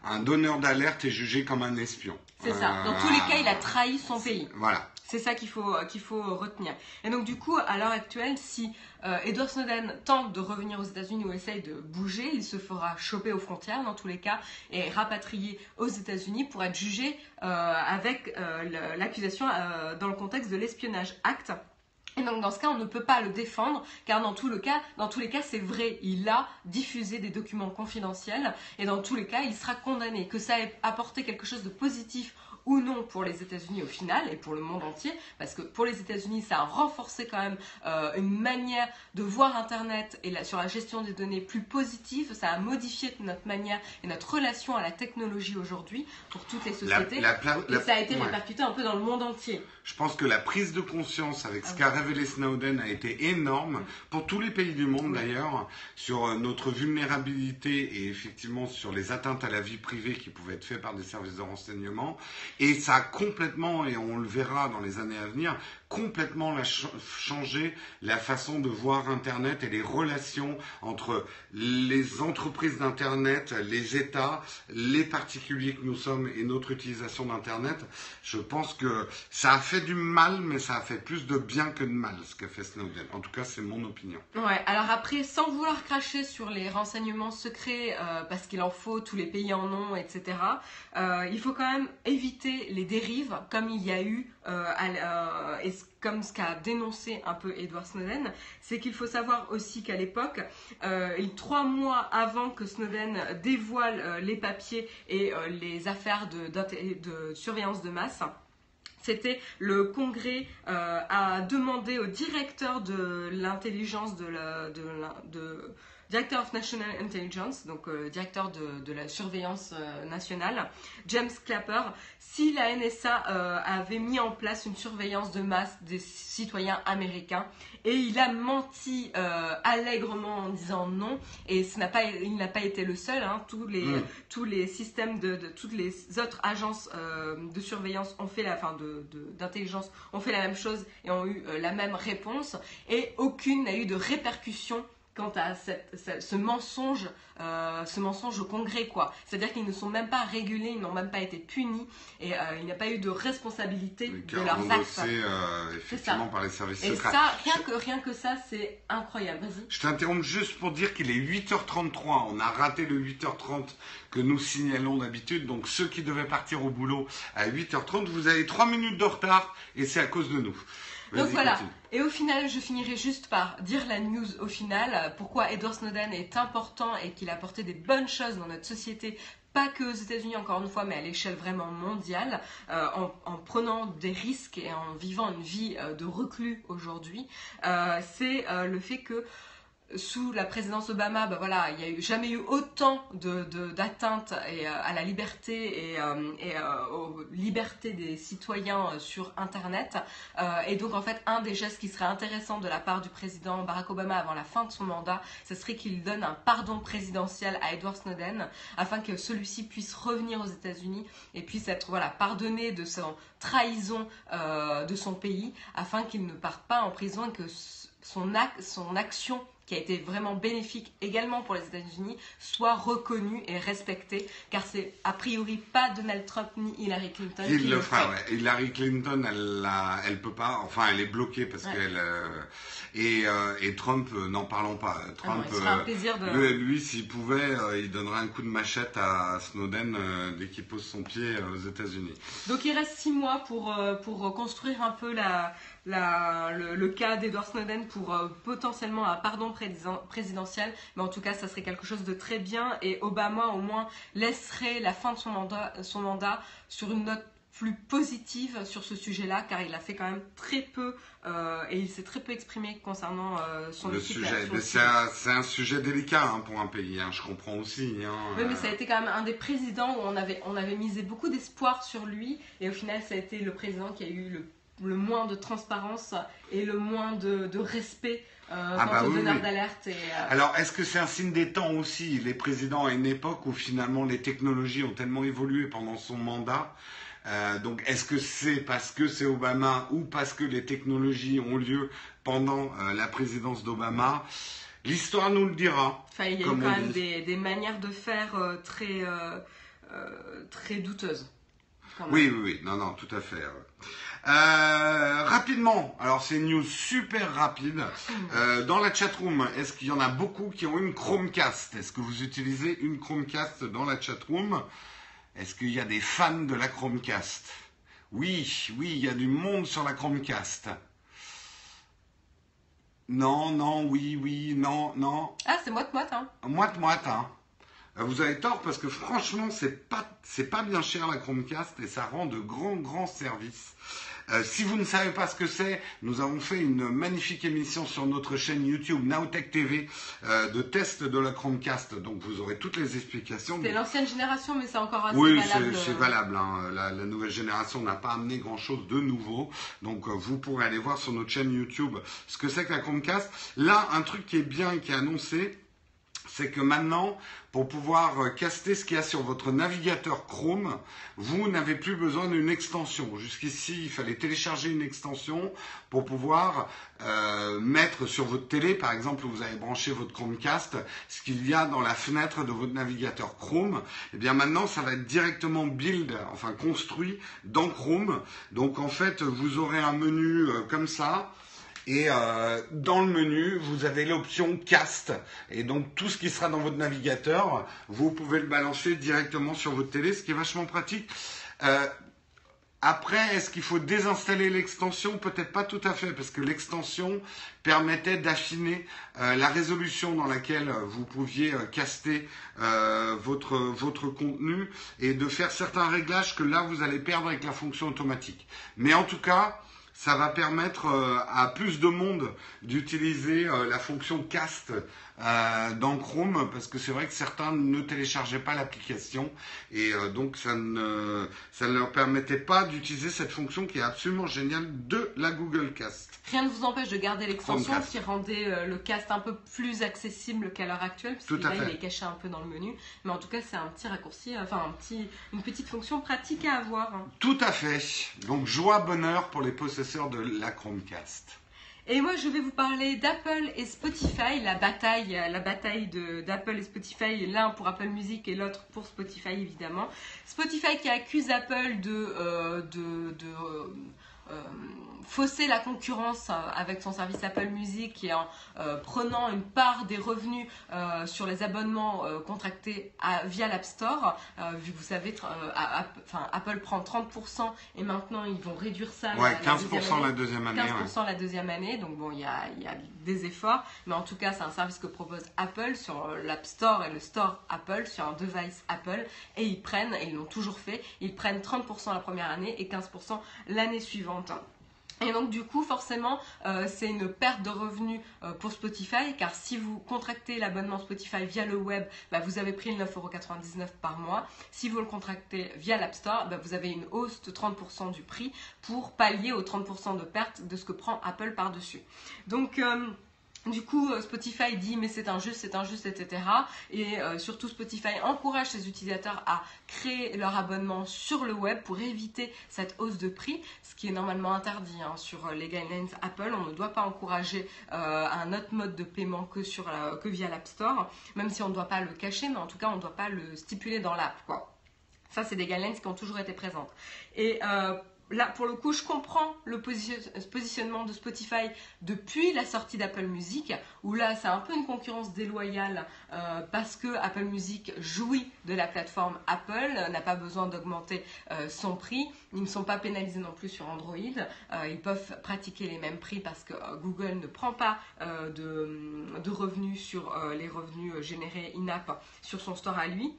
un donneur d'alerte est jugé comme un espion. C'est ça. Dans tous les cas, il a trahi son pays. Voilà. C'est ça qu'il faut, qu'il faut retenir. Et donc, du coup, à l'heure actuelle, si euh, Edward Snowden tente de revenir aux États-Unis ou essaye de bouger, il se fera choper aux frontières, dans tous les cas, et rapatrié aux États-Unis pour être jugé euh, avec euh, l'accusation dans le contexte de l'espionnage acte. Et donc dans ce cas, on ne peut pas le défendre, car dans, cas, dans tous les cas, c'est vrai, il a diffusé des documents confidentiels, et dans tous les cas, il sera condamné. Que ça ait apporté quelque chose de positif ou non pour les États-Unis au final, et pour le monde entier, parce que pour les États-Unis, ça a renforcé quand même euh, une manière de voir Internet et la- sur la gestion des données plus positive, ça a modifié notre manière et notre relation à la technologie aujourd'hui pour toutes les sociétés. la et ça a été ouais. répercuté un peu dans le monde entier. Je pense que la prise de conscience avec ce Ah qu'a révélé Snowden a été énorme pour tous les pays du monde Oui. d'ailleurs sur euh, notre vulnérabilité et effectivement sur les atteintes à la vie privée qui pouvaient être faites par des services de renseignement et ça complètement et on le verra dans les années à venir complètement la ch- la façon de voir internet et les relations entre les entreprises d'internet, les États, les particuliers que nous sommes et notre utilisation d'internet. Je pense que ça a fait du mal, mais ça a fait plus de bien que de mal ce qu'a fait Snowden. En tout cas, c'est mon opinion. Ouais, alors après, sans vouloir cracher sur les renseignements secrets, euh, parce qu'il en faut, tous les pays en ont, etc., euh, il faut quand même éviter les dérives, comme il y a eu, euh, comme ce qu'a dénoncé un peu Edward Snowden, c'est qu'il faut savoir aussi qu'à l'époque, euh, trois mois avant que Snowden dévoile euh, les papiers et euh, les affaires de, surveillance de masse, c'était le Congrès a demandé au directeur de l'intelligence de- Director of National Intelligence, donc euh, directeur de, de la surveillance euh, nationale, James Clapper, si la NSA euh, avait mis en place une surveillance de masse des citoyens américains. Et il a menti allègrement en disant non. Et ce n'a pas, il n'a pas été le seul. hein. tous, les, Mm. tous les systèmes de, de- toutes les autres agences de surveillance ont fait la, enfin de, de- d'intelligence ont fait la même chose et ont eu la même réponse. Et aucune n'a eu de répercussion quant à cette- ce, ce mensonge, euh, ce mensonge au Congrès, quoi. C'est-à-dire qu'ils ne sont même pas régulés, ils n'ont même pas été punis, et euh, il n'y a pas eu de responsabilité de leurs actes. euh, effectivement par les services Et secrets. ça, rien que, rien que ça, c'est incroyable. Vas-y. Je t'interromps juste pour dire qu'il est 8h33. On a raté le 8h30 que nous signalons d'habitude. Donc ceux qui devaient partir au boulot à 8h30, vous avez 3 minutes de retard et c'est à cause de nous. Donc voilà. continue. Et au final, je finirai juste par dire la news au final, pourquoi Edward Snowden est important et qu'il a apporté des bonnes choses dans notre société. Pas que aux États-Unis, encore une fois, mais à l'échelle vraiment mondiale, euh, en, en prenant des risques et en vivant une vie euh, de reclus aujourd'hui, euh, c'est le fait que sous la présidence Obama, bah voilà, il n'y a jamais eu autant de, de- d'atteintes et, euh, à la liberté et, euh, euh, aux libertés des citoyens sur Internet. Et donc, en fait, un des gestes qui serait intéressant de la part du président Barack Obama avant la fin de son mandat, ce serait qu'il donne un pardon présidentiel à Edward Snowden afin que celui-ci puisse revenir aux États-Unis et puisse être voilà, pardonné de son trahison de son pays afin qu'il ne parte pas en prison et que son action qui a été vraiment bénéfique également pour les États-Unis, soit reconnue et respectée, car c'est a priori pas Donald Trump ni Hillary Clinton qui Il le fera, ouais. Hillary Clinton, elle, l'a- elle peut pas, enfin, elle est bloquée parce Ouais. qu'elle. euh, et, euh, et Trump, euh, n'en parlons pas. Ah non, Trump, il sera un plaisir de... lui, lui, s'il pouvait, euh, il donnerait un coup de machette à Snowden dès qu'il pose son pied aux États-Unis. Donc il reste six mois pour, pour construire un peu la, la- le, le cas d'Edward Snowden pour euh, potentiellement un pardon président- présidentiel. Mais en tout cas, ça serait quelque chose de très bien. Et Obama, au moins, laisserait la fin de son mandat, son mandat sur une note plus positive sur ce sujet-là, car il a fait quand même très peu euh, et il s'est très peu exprimé concernant euh, son le sujet. c'est un, sujet délicat hein, pour un pays, hein, je comprends aussi. hein, Oui, mais euh. ça a été quand même un des présidents où on avait, on avait misé beaucoup d'espoir sur lui, et au final, ça a été le président qui a eu le, le moins de transparence et le moins de, de respect euh, Ah bah oui, oui. d'alerte. Euh, Alors, est-ce que c'est un signe des temps aussi Les présidents à une époque où finalement les technologies ont tellement évolué pendant son mandat. euh, donc, est-ce que c'est parce que c'est Obama ou parce que les technologies ont lieu pendant euh, la présidence d'Obama? L'histoire nous le dira. Enfin, il y a eu quand même des, des manières de faire très, très douteuses. Oui, oui, oui. Non, non, tout à fait. Euh, rapidement, alors c'est une news super rapide. Euh, dans la chatroom, est-ce qu'il y en a beaucoup qui ont une Chromecast? Est-ce que vous utilisez une Chromecast dans la chatroom? Est-ce qu'il y a des fans de la Chromecast? Oui, oui, il y a du monde sur la Chromecast. Non, non, oui, oui, non, non. Ah, c'est moite-moite, hein. Moite-moite, hein. Euh, Vous avez tort parce que franchement, c'est pas, c'est pas bien cher la Chromecast et ça rend de grands, grands services. Euh, si vous ne savez pas ce que c'est, nous avons fait une magnifique émission sur notre chaîne YouTube Nowtech TV euh, de test de la Chromecast. Donc vous aurez toutes les explications. C'était l'ancienne génération, mais c'est encore assez Oui, valable. c'est c'est euh, valable. hein. La, la nouvelle génération n'a pas amené grand-chose de nouveau. Donc, euh, vous pourrez aller voir sur notre chaîne YouTube ce que c'est que la Chromecast. Là, un truc qui est bien et qui est annoncé, c'est que maintenant, pour pouvoir euh, caster ce qu'il y a sur votre navigateur Chrome, vous n'avez plus besoin d'une extension. Jusqu'ici, il fallait télécharger une extension pour pouvoir euh, mettre sur votre télé, par exemple, où vous avez branché votre Chromecast, ce qu'il y a dans la fenêtre de votre navigateur Chrome. Et bien maintenant, ça va être directement build, enfin construit dans Chrome. Donc en fait, vous aurez un menu euh, comme ça. Et euh, dans le menu, vous avez l'option cast. Et donc tout ce qui sera dans votre navigateur, vous pouvez le balancer directement sur votre télé, ce qui est vachement pratique. Euh, après, est-ce qu'il faut désinstaller l'extension? Peut-être pas tout à fait, parce que l'extension permettait d'affiner euh, la résolution dans laquelle vous pouviez caster votre, votre contenu et de faire certains réglages que là, vous allez perdre avec la fonction automatique. Mais en tout cas, ça va permettre euh, à plus de monde d'utiliser euh, la fonction cast euh, dans Chrome parce que c'est vrai que certains ne téléchargeaient pas l'application et euh, donc ça ne, ça ne leur permettait pas d'utiliser cette fonction qui est absolument géniale de la Google Cast. Rien ne vous empêche de garder l'extension, qui rendait euh, le cast un peu plus accessible qu'à l'heure actuelle, parce là, il est caché un peu dans le menu. Mais en tout cas, c'est un petit raccourci, enfin un petit, une petite fonction pratique à avoir. hein. Tout à fait. Donc joie, bonheur pour les possesseurs de la Chromecast. Et moi, je vais vous parler d'Apple et Spotify, la bataille, la bataille d'Apple et Spotify, l'un pour Apple Music et l'autre pour Spotify évidemment. Spotify qui accuse Apple de, euh, euh, fausser la concurrence euh, avec son service Apple Music et en euh, prenant une part des revenus euh, sur les abonnements euh, contractés à- via l'App Store. Euh, vu que vous savez, euh, à- à- Apple prend 30% et maintenant ils vont réduire ça. Ouais, la 15% deuxième année. la deuxième année. ouais. 15% la deuxième année, donc bon, il y a, il y a des efforts, mais en tout cas, c'est un service que propose Apple sur l'App Store et le Store Apple, sur un device Apple, et ils prennent, et ils l'ont toujours fait, ils prennent 30% la première année et 15% l'année suivante. Et donc du coup, forcément, euh, c'est une perte de revenus euh, pour Spotify, car si vous contractez l'abonnement Spotify via le web, bah, vous avez pris le 9,99€ par mois. Si vous le contractez via l'App Store, bah, vous avez une hausse de 30% du prix pour pallier aux 30% de perte de ce que prend Apple par-dessus. Donc... euh, du coup, euh, Spotify dit mais c'est injuste, c'est injuste, etc. Et euh, surtout, Spotify encourage ses utilisateurs à créer leur abonnement sur le web pour éviter cette hausse de prix, ce qui est normalement interdit hein, sur euh, les guidelines Apple. On ne doit pas encourager un autre mode de paiement que, que via l'App Store, même si on ne doit pas le cacher, mais en tout cas, on ne doit pas le stipuler dans l'app. Ça, c'est des guidelines qui ont toujours été présentes. Et là, pour le coup, je comprends le position- positionnement de Spotify depuis la sortie d'Apple Music, où là, c'est un peu une concurrence déloyale euh, parce que Apple Music jouit de la plateforme Apple, euh, n'a pas besoin d'augmenter euh, son prix. Ils ne sont pas pénalisés non plus sur Android. Ils peuvent pratiquer les mêmes prix parce que Google ne prend pas de, revenus sur les revenus générés in-app sur son store à lui.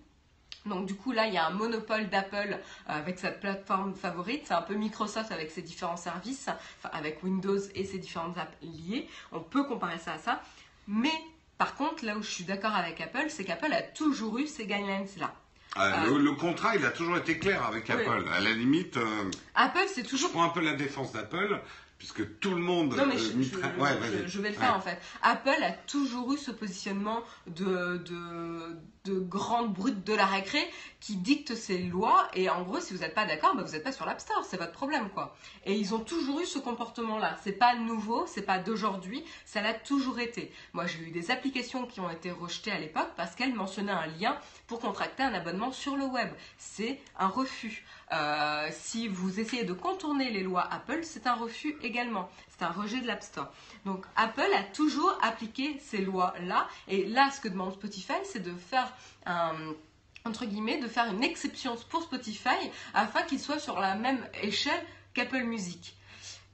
Donc du coup là il y a un monopole d'Apple euh, avec sa plateforme favorite, c'est un peu Microsoft avec ses différents services, enfin avec Windows et ses différentes apps liées. On peut comparer ça à ça. Mais par contre là où je suis d'accord avec Apple, c'est qu'Apple a toujours eu ces guidelines là. Ah, le, le contrat, il a toujours été clair avec Oui. Apple. À la limite, euh, Apple c'est je toujours prends un peu la défense d'Apple, puisque tout le monde Non, mais euh, je, je- ouais, je- je vais le faire Ouais. en fait. Apple a toujours eu ce positionnement de, de, de grande brute de la récré qui dicte ses lois. Et en gros, si vous n'êtes pas d'accord, bah, vous n'êtes pas sur l'App Store, c'est votre problème quoi. Et ils ont toujours eu ce comportement-là. C'est pas nouveau, c'est pas d'aujourd'hui, ça l'a toujours été. Moi, j'ai eu des applications qui ont été rejetées à l'époque parce qu'elles mentionnaient un lien pour contracter un abonnement sur le web. C'est un refus. Euh, si vous essayez de contourner les lois Apple, c'est un refus également. C'est un rejet de l'App Store. Donc Apple a toujours appliqué ces lois-là. Et là, ce que demande Spotify, c'est de faire entre guillemets, de faire une exception pour Spotify afin qu'il soit sur la même échelle qu'Apple Music.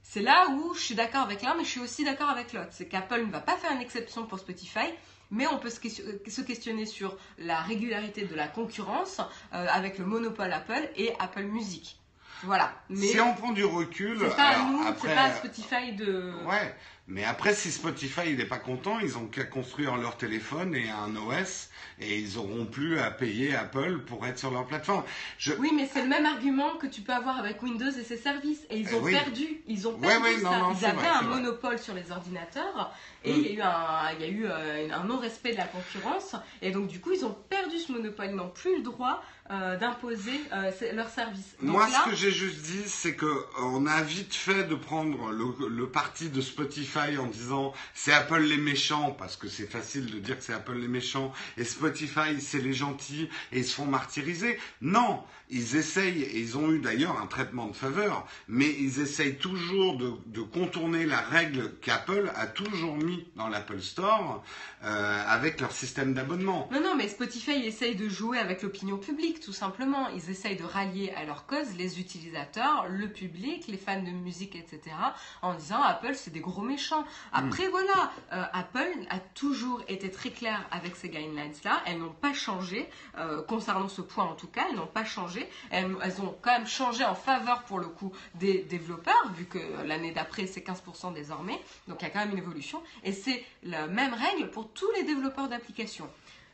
C'est là où je suis d'accord avec l'un, mais je suis aussi d'accord avec l'autre. C'est qu'Apple ne va pas faire une exception pour Spotify, mais on peut se questionner sur la régularité de la concurrence euh, avec le monopole Apple et Apple Music. Voilà. Mais Si on prend du recul, c'est pas à alors, nous, après, c'est pas à Spotify de. Ouais, mais après, si Spotify n'est pas content, ils ont qu'à construire leur téléphone et un OS et ils auront plus à payer Apple pour être sur leur plateforme. Je... Oui, mais c'est le même argument que tu peux avoir avec Windows et ses services. Et ils Eh ont oui. perdu. Ils ont perdu ouais, ça. non, ils avaient vrai, un vrai. monopole sur les ordinateurs et Mm. il y a eu un, il y a eu euh, un non-respect de la concurrence. Et donc du coup, ils ont perdu ce monopole. Ils n'ont plus le droit euh, d'imposer euh, leurs services. Moi, là, ce que j'ai juste dit, c'est que euh, on a vite fait de prendre le, le parti de Spotify en disant c'est Apple les méchants parce que c'est facile de dire que c'est Apple les méchants et Spotify c'est les gentils et ils se font martyriser. Non, ils essayent et ils ont eu d'ailleurs un traitement de faveur, mais ils essayent toujours de, de contourner la règle qu'Apple a toujours mis dans l'Apple Store euh, avec leur système d'abonnement. Non, non, mais Spotify essaye de jouer avec l'opinion publique, tout simplement. Ils essayent de rallier à leur cause les utilisateurs, le public, les fans de musique, etc. En disant Apple, c'est des gros méchants. Après, voilà, euh, Apple a toujours été très clair avec ces guidelines-là. Elles n'ont pas changé, euh, concernant ce point en tout cas, elles n'ont pas changé. Elles, elles ont quand même changé en faveur, pour le coup, des développeurs, vu que l'année d'après, c'est 15% désormais. Donc, il y a quand même une évolution. Et c'est la même règle pour tous les développeurs d'applications.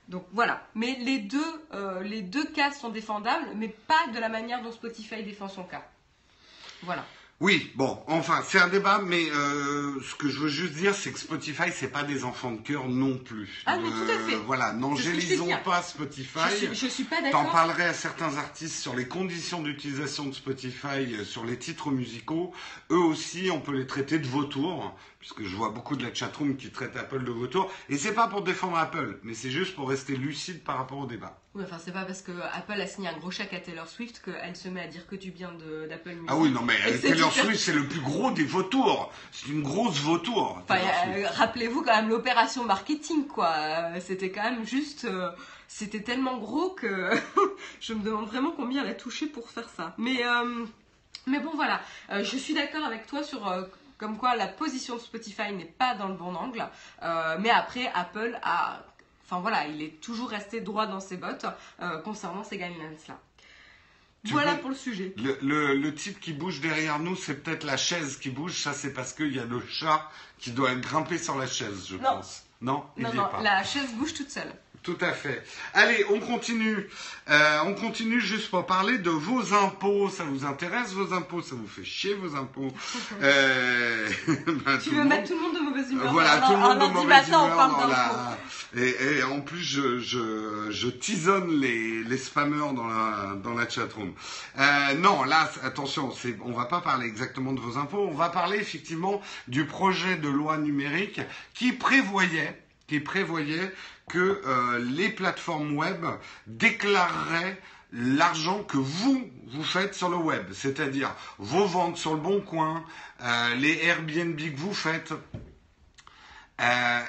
Donc voilà, mais les deux, euh, les deux cas sont défendables, mais pas de la manière dont Spotify défend son cas. Voilà. Oui, bon, enfin, c'est un débat, mais euh, ce que je veux juste dire, c'est que Spotify, c'est pas des enfants de cœur non plus. Ah, mais tout à fait. Voilà, n'angélisons pas Spotify. Je suis, je suis pas T'en d'accord. parlerai à certains artistes sur les conditions d'utilisation de Spotify, euh, sur les titres musicaux. Eux aussi, on peut les traiter de vautours, puisque je vois beaucoup de la chatroom qui traite Apple de vautours. Et c'est pas pour défendre Apple, mais c'est juste pour rester lucide par rapport au débat. Oui, enfin, c'est pas parce que Apple a signé un gros chèque à Taylor Swift qu'elle se met à dire que du bien d'Apple Music. Ah oui, non, mais euh, Taylor. Swift, c'est le plus gros des vautours. C'est une grosse vautour. Enfin, euh, rappelez-vous quand même l'opération marketing, quoi. Euh, C'était quand même juste. euh, C'était tellement gros que je me demande vraiment combien elle a touché pour faire ça. Mais, mais bon, voilà. Je suis d'accord avec toi sur. comme quoi la position de Spotify n'est pas dans le bon angle. Euh, mais après, Apple a. Enfin voilà, il est toujours resté droit dans ses bottes euh, concernant ces guidelines-là. Voilà pour le sujet. Le, le, le type qui bouge derrière nous, c'est peut-être la chaise qui bouge. Ça, c'est parce qu'il y a le chat qui doit grimper sur la chaise, je Non. pense. Non, il Non, est non, pas. la chaise bouge toute seule. Tout à fait. Allez, on continue. Euh, on continue juste pour parler de vos impôts. Ça vous intéresse, vos impôts? Ça vous fait chier, vos impôts? Euh... ben, Tu veux mettre tout le monde de mauvaise humeur. Voilà, tout le monde de mauvaise humeur. Et, et en plus, je, je, je tisonne les, les spammers dans la, dans la chatroom. Euh, non, là, attention, on va pas parler exactement de vos impôts, on va parler effectivement du projet de loi numérique qui prévoyait, qui prévoyait que euh, les plateformes web déclareraient l'argent que vous, vous faites sur le web, c'est-à-dire vos ventes sur le bon coin, euh, les Airbnb que vous faites, euh,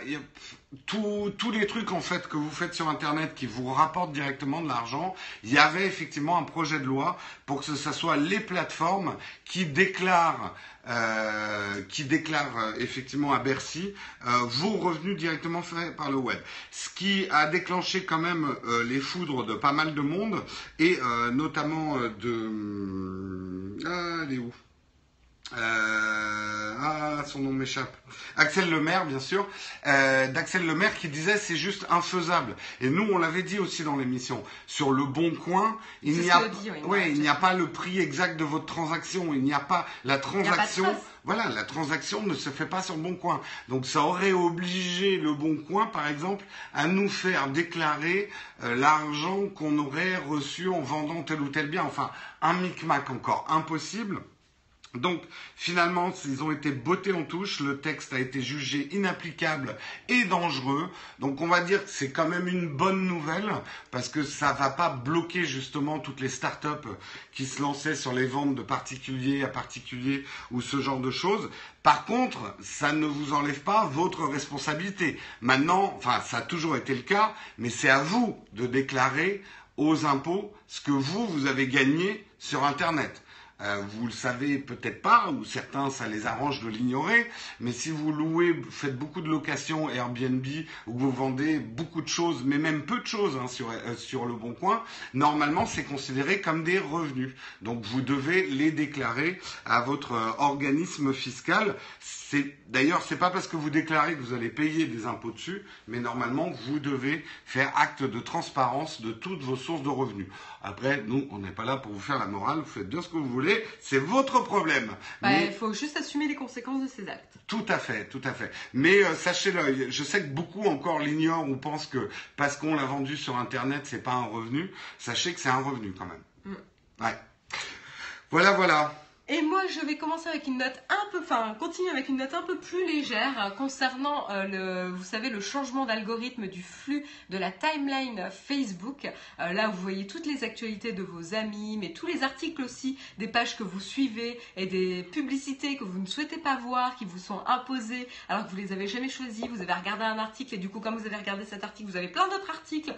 tous les trucs en fait que vous faites sur Internet qui vous rapportent directement de l'argent, il y avait effectivement un projet de loi pour que ce soit les plateformes qui déclarent, euh, qui déclarent euh, effectivement à Bercy euh, vos revenus directement faits par le web. Ce qui a déclenché quand même les foudres de pas mal de monde et notamment de... Ah, elle est où? Euh, ah, son nom m'échappe. Axel Lemaire, bien sûr. Euh, D'Axel Lemaire qui disait c'est juste infaisable. Et nous, on l'avait dit aussi dans l'émission. Sur le bon coin, il n'y a, il n'y a pas le prix exact de votre transaction. Il n'y a pas la transaction. Voilà, la transaction ne se fait pas sur le bon coin. Donc ça aurait obligé le bon coin, par exemple, à nous faire déclarer euh, l'argent qu'on aurait reçu en vendant tel ou tel bien. Enfin, un micmac encore impossible. Donc finalement, ils ont été bottés en touche, le texte a été jugé inapplicable et dangereux. Donc on va dire que c'est quand même une bonne nouvelle parce que ça va pas bloquer justement toutes les startups qui se lançaient sur les ventes de particuliers à particuliers ou ce genre de choses. Par contre, ça ne vous enlève pas votre responsabilité. Maintenant, enfin ça a toujours été le cas, mais c'est à vous de déclarer aux impôts ce que vous, vous avez gagné sur Internet. Euh, vous le savez peut-être pas, ou certains ça les arrange de l'ignorer, mais si vous louez, faites beaucoup de locations Airbnb, ou vous vendez beaucoup de choses, mais même peu de choses hein, sur, euh, sur le bon coin, normalement c'est considéré comme des revenus. Donc vous devez les déclarer à votre euh, organisme fiscal. C'est d'ailleurs c'est pas parce que vous déclarez que vous allez payer des impôts dessus, mais normalement vous devez faire acte de transparence de toutes vos sources de revenus. Après, nous, on n'est pas là pour vous faire la morale, vous faites bien ce que vous voulez, c'est votre problème. Bah, il faut juste assumer les conséquences de ces actes. Tout à fait, tout à fait. Mais euh, sachez-le, je sais que beaucoup encore l'ignorent ou pensent que parce qu'on l'a vendu sur Internet, c'est pas un revenu. Sachez que c'est un revenu quand même. Mm. Ouais. Voilà, voilà. Et moi, je vais commencer avec une note un peu, enfin, continuer avec une note un peu plus légère euh, concernant euh, le, vous savez, le changement d'algorithme du flux de la timeline Facebook. Euh, là, vous voyez toutes les actualités de vos amis, mais tous les articles aussi, des pages que vous suivez et des publicités que vous ne souhaitez pas voir, qui vous sont imposées alors que vous les avez jamais choisies. Vous avez regardé un article et du coup, comme vous avez regardé cet article, vous avez plein d'autres articles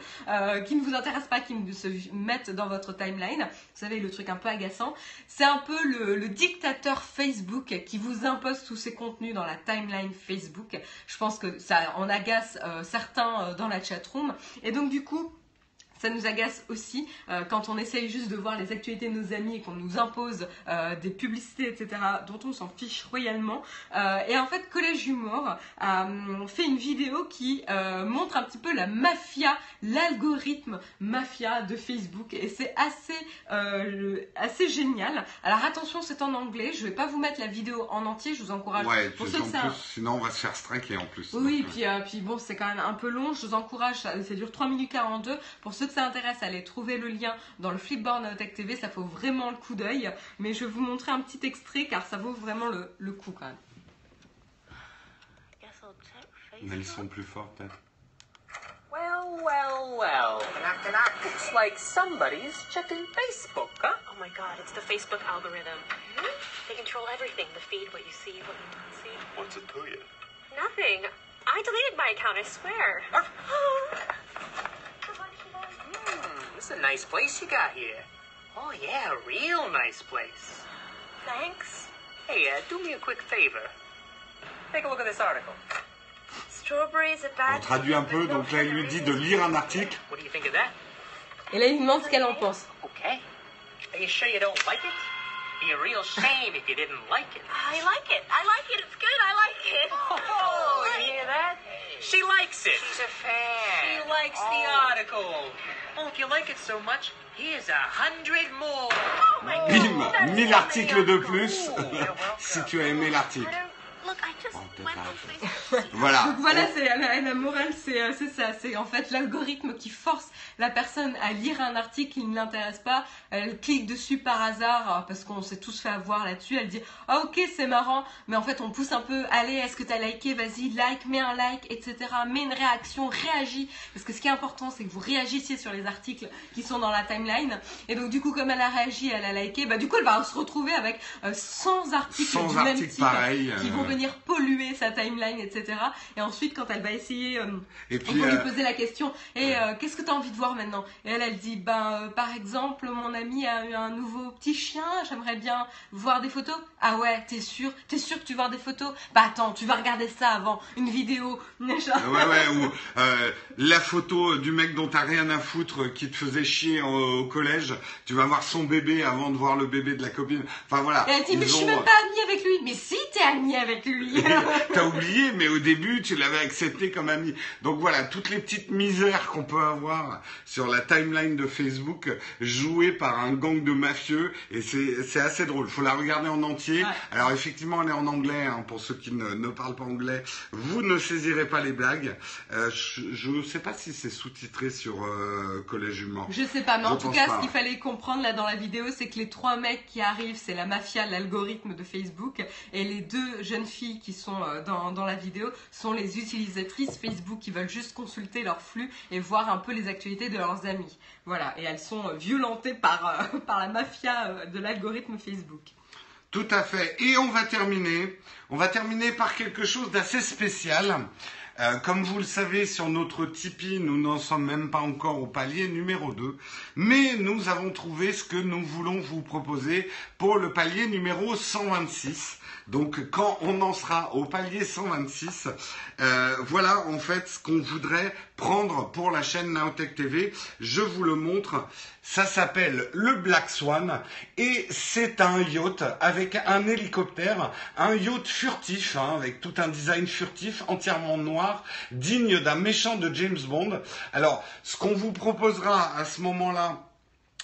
qui ne vous intéressent pas, qui se mettent dans votre timeline. Vous savez, le truc un peu agaçant. C'est un peu le le, dictateur Facebook qui vous impose tous ces contenus dans la timeline Facebook. Je pense que ça en agace euh, certains euh, dans la chatroom. Et donc du coup, ça nous agace aussi euh, quand on essaye juste de voir les actualités de nos amis et qu'on nous impose euh, des publicités, etc., dont on s'en fiche royalement. Euh, et en fait, Collège Humour a fait une vidéo qui montre un petit peu la mafia, l'algorithme mafia de Facebook. Et c'est assez, assez génial. Alors attention, c'est en anglais. Je vais pas vous mettre la vidéo en entier. Je vous encourage. Ouais, pour ceux sinon on va se faire striker en plus. Oui, puis, puis bon, c'est quand même un peu long. Je vous encourage. Ça, ça dure 3 minutes 42. Pour ceux ça intéresse, allez trouver le lien dans le Flipboard Tech TV, ça vaut vraiment le coup d'œil. Mais je vais vous montrer un petit extrait car ça vaut vraiment le, le coup quand même. Mais ils sont plus forts peut-être. Well, well, well. Knock, knock. Looks like somebody's checking Facebook, huh? Oh my god, it's the Facebook algorithm. Mm-hmm. They control everything the feed, what you see, what you don't see. What's it to you? Nothing. I deleted my account, I swear. This is a nice place you got here. Oh, yeah, a real nice place. Thanks. Hey, uh, do me a quick favor. Take a look at this article. Strawberries are bad. On traduit un peu, donc là, il lui dit de lire un article. What do you think of that? Et là, il demande ce qu'elle en pense. Okay. Are you sure you don't like it? Be a real shame if you didn't like it. I like it. I like it. It's good. I like it. Oh, you hear that? She likes it. She's a fan. She likes oh. the article. If you like it so much, here's a hundred more. My Bim, 1000 articles de plus si tu as aimé l'article. Voilà. Donc voilà, c'est la, la, morale, euh, c'est ça. C'est en fait l'algorithme qui force la personne à lire un article qui ne l'intéresse pas. Elle clique dessus par hasard euh, parce qu'on s'est tous fait avoir là-dessus. Elle dit ah ok c'est marrant, mais en fait on pousse un peu. Allez, est-ce que t'as liké? Vas-y, like, mets un like, etc. Mets une réaction, réagis. Parce que ce qui est important, c'est que vous réagissiez sur les articles qui sont dans la timeline. Et donc du coup, comme elle a réagi, elle a liké, bah du coup elle va se retrouver avec 100 euh, articles 100 du même type pareil, qui vont venir polluer sa timeline, etc. Et ensuite, quand elle va essayer, euh, Et on puis, va lui euh, poser la question, et euh, qu'est-ce que tu as envie de voir maintenant? Et elle, elle dit, ben, par exemple, mon ami a eu un nouveau petit chien, j'aimerais bien voir des photos. Ah ouais, t'es sûr T'es sûr que tu veux voir des photos Bah attends, tu vas regarder ça avant, une vidéo. Genre, Ouais, ouais, ou la photo du mec dont t'as rien à foutre qui te faisait chier au, au collège, tu vas voir son bébé avant de voir le bébé de la copine. Enfin voilà. Et elle dit, mais je suis ont, même pas amie avec lui. Mais si, t'es amie avec lui. T'as oublié, mais au début, tu l'avais accepté comme ami. Donc voilà, toutes les petites misères qu'on peut avoir sur la timeline de Facebook, jouées par un gang de mafieux, et c'est assez drôle. Faut la regarder en entier. Ouais. Alors effectivement, elle est en anglais, hein, pour ceux qui ne, ne parlent pas anglais. Vous ne saisirez pas les blagues. Euh, je ne sais pas si c'est sous-titré sur euh, Collège Humour. Je sais pas, mais en tout cas, pas. ce qu'il fallait comprendre là dans la vidéo, c'est que les trois mecs qui arrivent, c'est la mafia, l'algorithme de Facebook, et les deux jeunes filles qui sont dans, dans la vidéo sont les utilisatrices Facebook qui veulent juste consulter leur flux et voir un peu les actualités de leurs amis. Voilà, et elles sont euh, violentées par, euh, par la mafia euh, de l'algorithme Facebook. Tout à fait. Et on va terminer. On va terminer par quelque chose d'assez spécial. Euh, comme vous le savez, sur notre Tipeee, nous n'en sommes même pas encore au palier numéro 2. Mais nous avons trouvé ce que nous voulons vous proposer pour le palier numéro 126. Donc quand on en sera au palier 126, euh, voilà en fait ce qu'on voudrait prendre pour la chaîne Naotech TV. Je vous le montre. Ça s'appelle le Black Swan et c'est un yacht avec un hélicoptère, un yacht furtif hein, avec tout un design furtif entièrement noir, digne d'un méchant de James Bond. Alors, ce qu'on vous proposera à ce moment-là,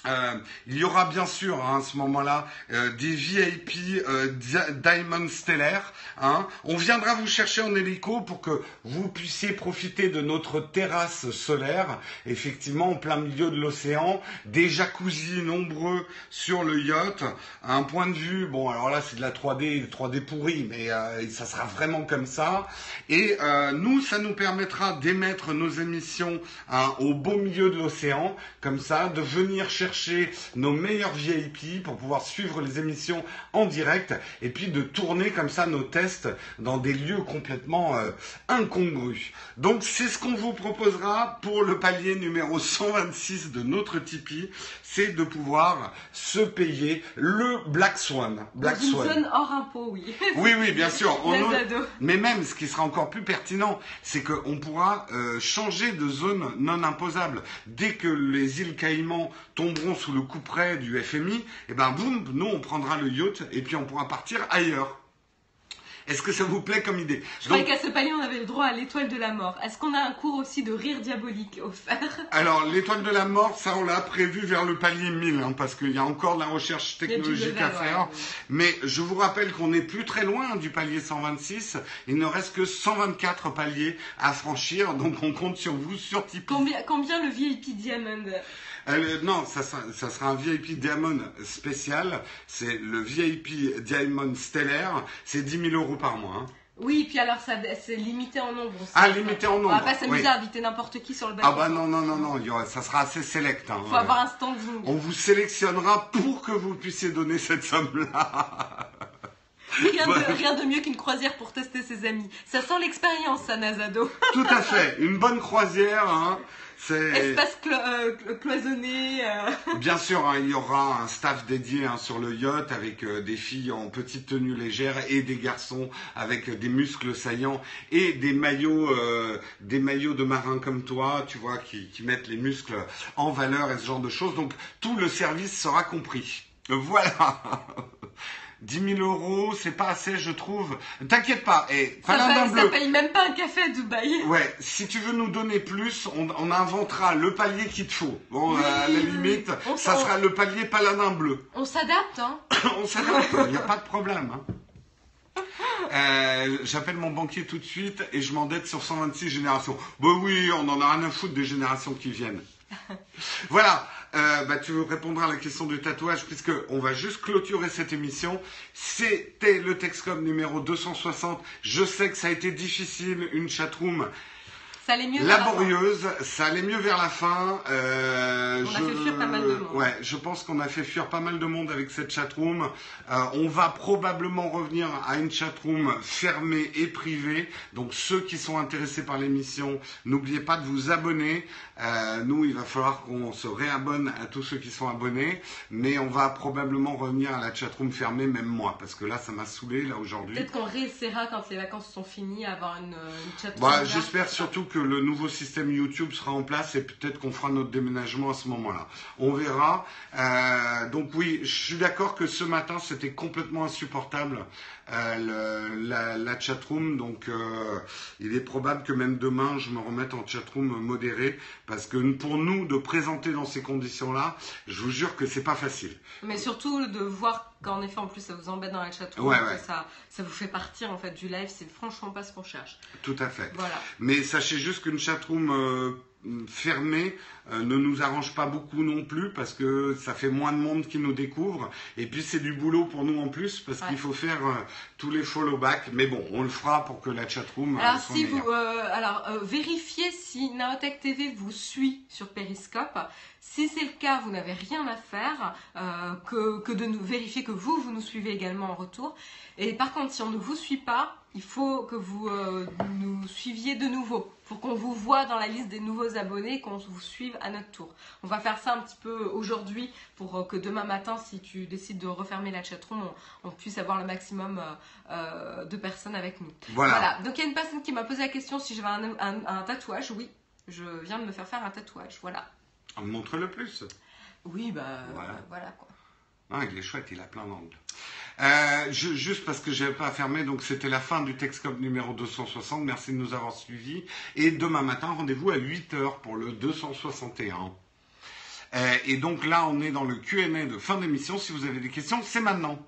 euh, il y aura bien sûr hein, à ce moment-là euh, des VIP euh, Dia- Diamond Stellaire. Hein. On viendra vous chercher en hélico pour que vous puissiez profiter de notre terrasse solaire, effectivement en plein milieu de l'océan, des jacuzzis nombreux sur le yacht, un point de vue, bon alors là c'est de la 3D, 3D pourrie, mais ça sera vraiment comme ça. Et nous, ça nous permettra d'émettre nos émissions hein, au beau milieu de l'océan, comme ça, de venir chercher nos meilleurs VIP pour pouvoir suivre les émissions en direct, et puis de tourner comme ça nos tests dans des lieux complètement euh, incongrus. Donc c'est ce qu'on vous proposera pour le palier numéro 126 de notre Tipeee, c'est de pouvoir se payer le Black Swan. Black dans une Swan. zone hors impôt, oui. Oui, oui, bien sûr. On Les a- ados. Mais même, ce qui sera encore plus pertinent, c'est qu'on pourra euh, changer de zone non imposable. Dès que les îles Caïmans tomberont sous le coup près du FMI, et ben boum, nous on prendra le yacht et puis on pourra partir ailleurs. Est-ce que ça vous plaît comme idée? Je croyais Donc, qu'à ce palier, on avait le droit à l'étoile de la mort. Est-ce qu'on a un cours aussi de rire diabolique offert Alors, l'étoile de la mort, ça on l'a prévu vers le palier 1000, hein, parce qu'il y a encore de la recherche technologique à faire. ouais. Mais je vous rappelle qu'on n'est plus très loin du palier 126. Il ne reste que 124 paliers à franchir, donc on compte sur vous sur Tipeee. Combien, combien le VIP Diamond Non, ça sera, ça sera un VIP Diamond spécial. C'est le VIP Diamond Stellaire. C'est 10 000 euros par mois. hein. Oui, puis alors ça, c'est limité en nombre aussi. Ah, limité en On va nombre, pas s'amuser oui. à inviter n'importe qui sur le bateau. Ah bah non, non, non, non, il ça sera assez select. Hein, Faut avoir un standing. On vous sélectionnera pour que vous puissiez donner cette somme-là. Rien, Ouais. de, rien de mieux qu'une croisière pour tester ses amis. Ça sent l'expérience, ça, Nazado. Tout à fait. Une bonne croisière, hein. C'est Espace clo- euh, clo- cloisonné. euh. bien sûr, hein, il y aura un staff dédié hein, sur le yacht avec euh, des filles en petite tenue légère et des garçons avec des muscles saillants et des maillots, des maillots de marins comme toi, tu vois, qui, qui mettent les muscles en valeur et ce genre de choses. Donc tout le service sera compris. Voilà. 10 000 euros, c'est pas assez, je trouve. T'inquiète pas. Et Ça, Paladin paye, ça bleu. paye même pas un café à Dubaï. Ouais, si tu veux nous donner plus, on, on inventera le palier qu'il te faut. Bon, Oui, à la oui. limite, On ça sera le palier paladin bleu. On s'adapte, hein. on s'adapte, il n'y a pas de problème. hein. Euh, J'appelle mon banquier tout de suite et je m'endette sur 126 générations. Bah oui, on en a rien à foutre des générations qui viennent. Voilà, euh, bah, tu répondras à la question du tatouage puisque on va juste clôturer cette émission. C'était le Texcom numéro 260. Je sais que ça a été difficile, une chatroom Ça allait mieux. vers la fin. laborieuse. Ça allait mieux vers la fin. Euh, On a fait fuir pas mal de monde. Ouais, je pense qu'on a fait fuir pas mal de monde avec cette chatroom. Euh, on va probablement revenir à une chatroom fermée et privée. Donc ceux qui sont intéressés par l'émission, n'oubliez pas de vous abonner. Euh, nous, il va falloir qu'on se réabonne à tous ceux qui sont abonnés, mais on va probablement revenir à la chatroom fermée, même moi, parce que là, ça m'a saoulé là aujourd'hui. Peut-être qu'on réessaiera quand les vacances sont finies à avoir une, une chat. Bah. J'espère surtout que le nouveau système YouTube sera en place et peut-être qu'on fera notre déménagement à ce moment-là. On verra. Euh, donc oui, je suis d'accord que ce matin c'était complètement insupportable euh, la, la chatroom. Donc euh, il est probable que même demain je me remette en chatroom modérée parce que pour nous de présenter dans ces conditions-là, je vous jure que c'est pas facile. Mais surtout de voir qu'en effet, en plus, ça vous embête dans la chat Ouais, ouais. ça, ça vous fait partir en fait du live. C'est franchement pas ce qu'on cherche. Tout à fait. Voilà. Mais sachez juste qu'une chatroom fermée euh, ne nous arrange pas beaucoup non plus parce que ça fait moins de monde qui nous découvre. Et puis c'est du boulot pour nous en plus parce Ouais. qu'il faut faire euh, tous les follow back. Mais bon, on le fera pour que la chatroom euh, Alors, soit si meilleure. vous, alors vérifiez si Naotech TV vous suit sur Periscope. Si c'est le cas, vous n'avez rien à faire euh, que, que de nous vérifier que vous, vous nous suivez également en retour. Et par contre, si on ne vous suit pas, il faut que vous euh, nous suiviez de nouveau pour qu'on vous voit dans la liste des nouveaux abonnés et qu'on vous suive à notre tour. On va faire ça un petit peu aujourd'hui pour euh, que demain matin, si tu décides de refermer la chatroom, on, on puisse avoir le maximum euh, euh, de personnes avec nous. Voilà. Voilà, donc il y a une personne qui m'a posé la question si j'avais un, un- un tatouage. Oui, je viens de me faire faire un tatouage, voilà. Montre le plus. Oui, bah Voilà. voilà, quoi. Ah, il est chouette, il a plein d'angles. Euh, je- juste parce que j'avais pas fermé, donc c'était la fin du Texcop numéro 260. Merci de nous avoir suivis. Et demain matin, rendez-vous à 8h pour le 261. Euh, et donc là, on est dans le Q&A de fin d'émission. Si vous avez des questions, c'est maintenant.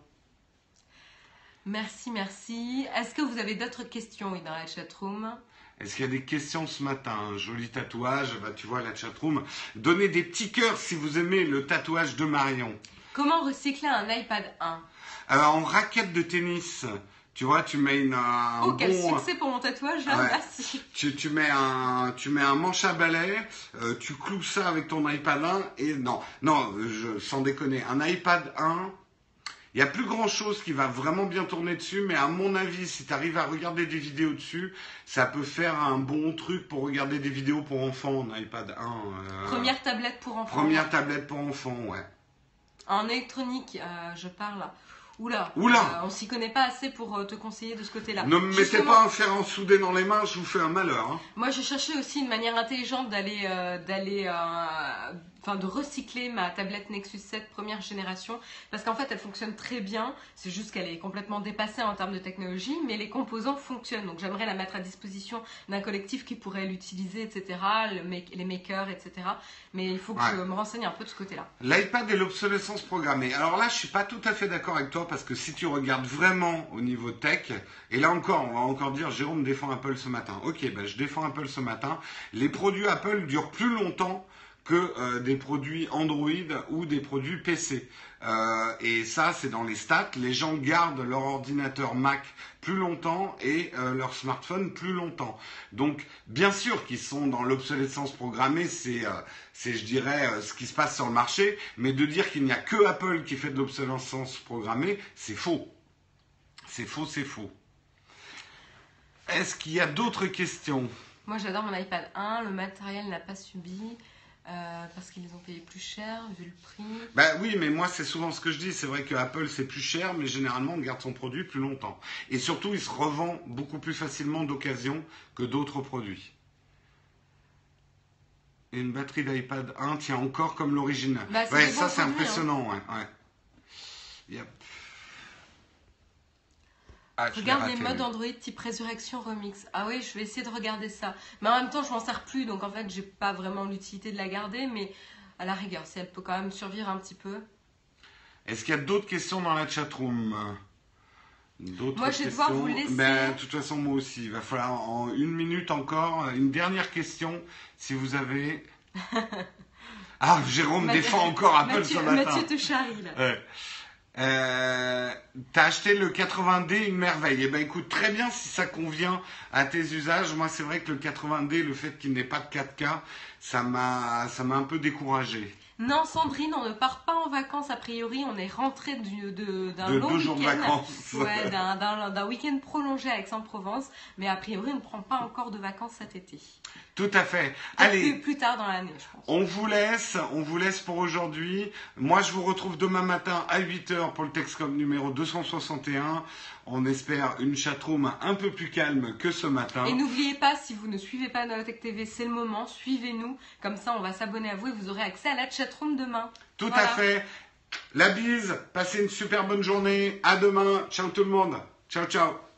Merci, merci. Est-ce que vous avez d'autres questions oui, dans la chatroom? Est-ce qu'il y a des questions ce matin? Un joli tatouage, bah, tu vois la chatroom. Donnez des petits cœurs si vous aimez le tatouage de Marion. Comment recycler un iPad 1 Euh, en raquette de tennis, tu vois, tu mets une, un Oh, quel bon... succès pour mon tatouage, là, Ouais. merci. Tu, tu mets un, tu mets un manche à balai, euh, tu cloues ça avec ton iPad 1 et non, non, je, sans déconner, un iPad 1, il y a plus grand chose qui va vraiment bien tourner dessus, mais à mon avis, si tu arrives à regarder des vidéos dessus, ça peut faire un bon truc pour regarder des vidéos pour enfants, un iPad 1. euh, Première tablette pour enfants. première tablette pour enfants, ouais. En électronique, euh, je parle. Oula, Oula. euh, on s'y connaît pas assez pour euh, te conseiller de ce côté-là. Ne me mettez Justement, pas un fer en soudé dans les mains, je vous fais un malheur. hein. Moi, j'ai cherché aussi une manière intelligente d'aller, euh, d'aller, euh, enfin, de recycler ma tablette Nexus 7 première génération, parce qu'en fait, elle fonctionne très bien. C'est juste qu'elle est complètement dépassée en termes de technologie, mais les composants fonctionnent. Donc, j'aimerais la mettre à disposition d'un collectif qui pourrait l'utiliser, etc. le make- les makers, etc. Mais il faut que Ouais. je me renseigne un peu de ce côté-là. L'iPad et l'obsolescence programmée. Alors là, je suis pas tout à fait d'accord avec toi parce que si tu regardes vraiment au niveau tech, et là encore, on va encore dire Jérôme défend Apple ce matin. Ok, ben je défends Apple ce matin. Les produits Apple durent plus longtemps que euh, des produits Android ou des produits PC. Euh, et ça, c'est dans les stats. Les gens gardent leur ordinateur Mac plus longtemps et euh, leur smartphone plus longtemps. Donc, bien sûr qu'ils sont dans l'obsolescence programmée, c'est, c'est, je dirais, ce qui se passe sur le marché. Mais de dire qu'il n'y a que Apple qui fait de l'obsolescence programmée, c'est faux. C'est faux, c'est faux. Est-ce qu'il y a d'autres questions? Moi, j'adore mon iPad 1. Le matériel n'a pas subi. Euh, parce qu'ils ont payé plus cher vu le prix. Ben oui, mais moi c'est souvent ce que je dis. C'est vrai que Apple c'est plus cher, mais généralement on garde son produit plus longtemps. Et surtout, il se revend beaucoup plus facilement d'occasion que d'autres produits. Et une batterie d'iPad 1 tient encore comme l'original. Bah, ouais, ça c'est produits, impressionnant. Ouais, ouais. Yep. Ah, Regarde les modes. Android type Résurrection Remix. Ah oui, je vais essayer de regarder ça. Mais en même temps, je m'en sers plus, donc en fait, j'ai pas vraiment l'utilité de la garder. Mais à la rigueur, si elle peut quand même survivre un petit peu. Est-ce qu'il y a d'autres questions dans la chatroom D'autres Moi, je vais devoir vous laisser. Ben, de toute façon, moi aussi. Il va falloir en une minute encore. Une dernière question, si vous avez. Ah, Jérôme défend encore Apple Mathieu, ce matin. Mathieu te charrie là. Ouais. Euh, T'as acheté le 80D, une merveille. Eh ben écoute, très bien si ça convient à tes usages. Moi, c'est vrai que le 80D, le fait qu'il n'ait pas de 4K, ça m'a, ça m'a un peu découragé. Non, Sandrine, on ne part pas en vacances a priori. On est rentré d'un De long deux jours de week-end. vacances. Ouais, d'un- week-end prolongé à Aix-en-Provence. Mais a priori, on ne prend pas encore de vacances cet été. Tout à fait. Peut-être Allez, Plus, plus tard dans l'année, je pense. On vous laisse, on vous laisse pour aujourd'hui. Moi, je vous retrouve demain matin à 8h pour le Texcom numéro 261. On espère une chatroom un peu plus calme que ce matin. Et n'oubliez pas, si vous ne suivez pas Nanotech TV, c'est le moment. Suivez-nous. Comme ça, on va s'abonner à vous et vous aurez accès à la chatroom demain. Tout Voilà. à fait. La bise, passez une super bonne journée. À demain. Ciao tout le monde. Ciao, ciao.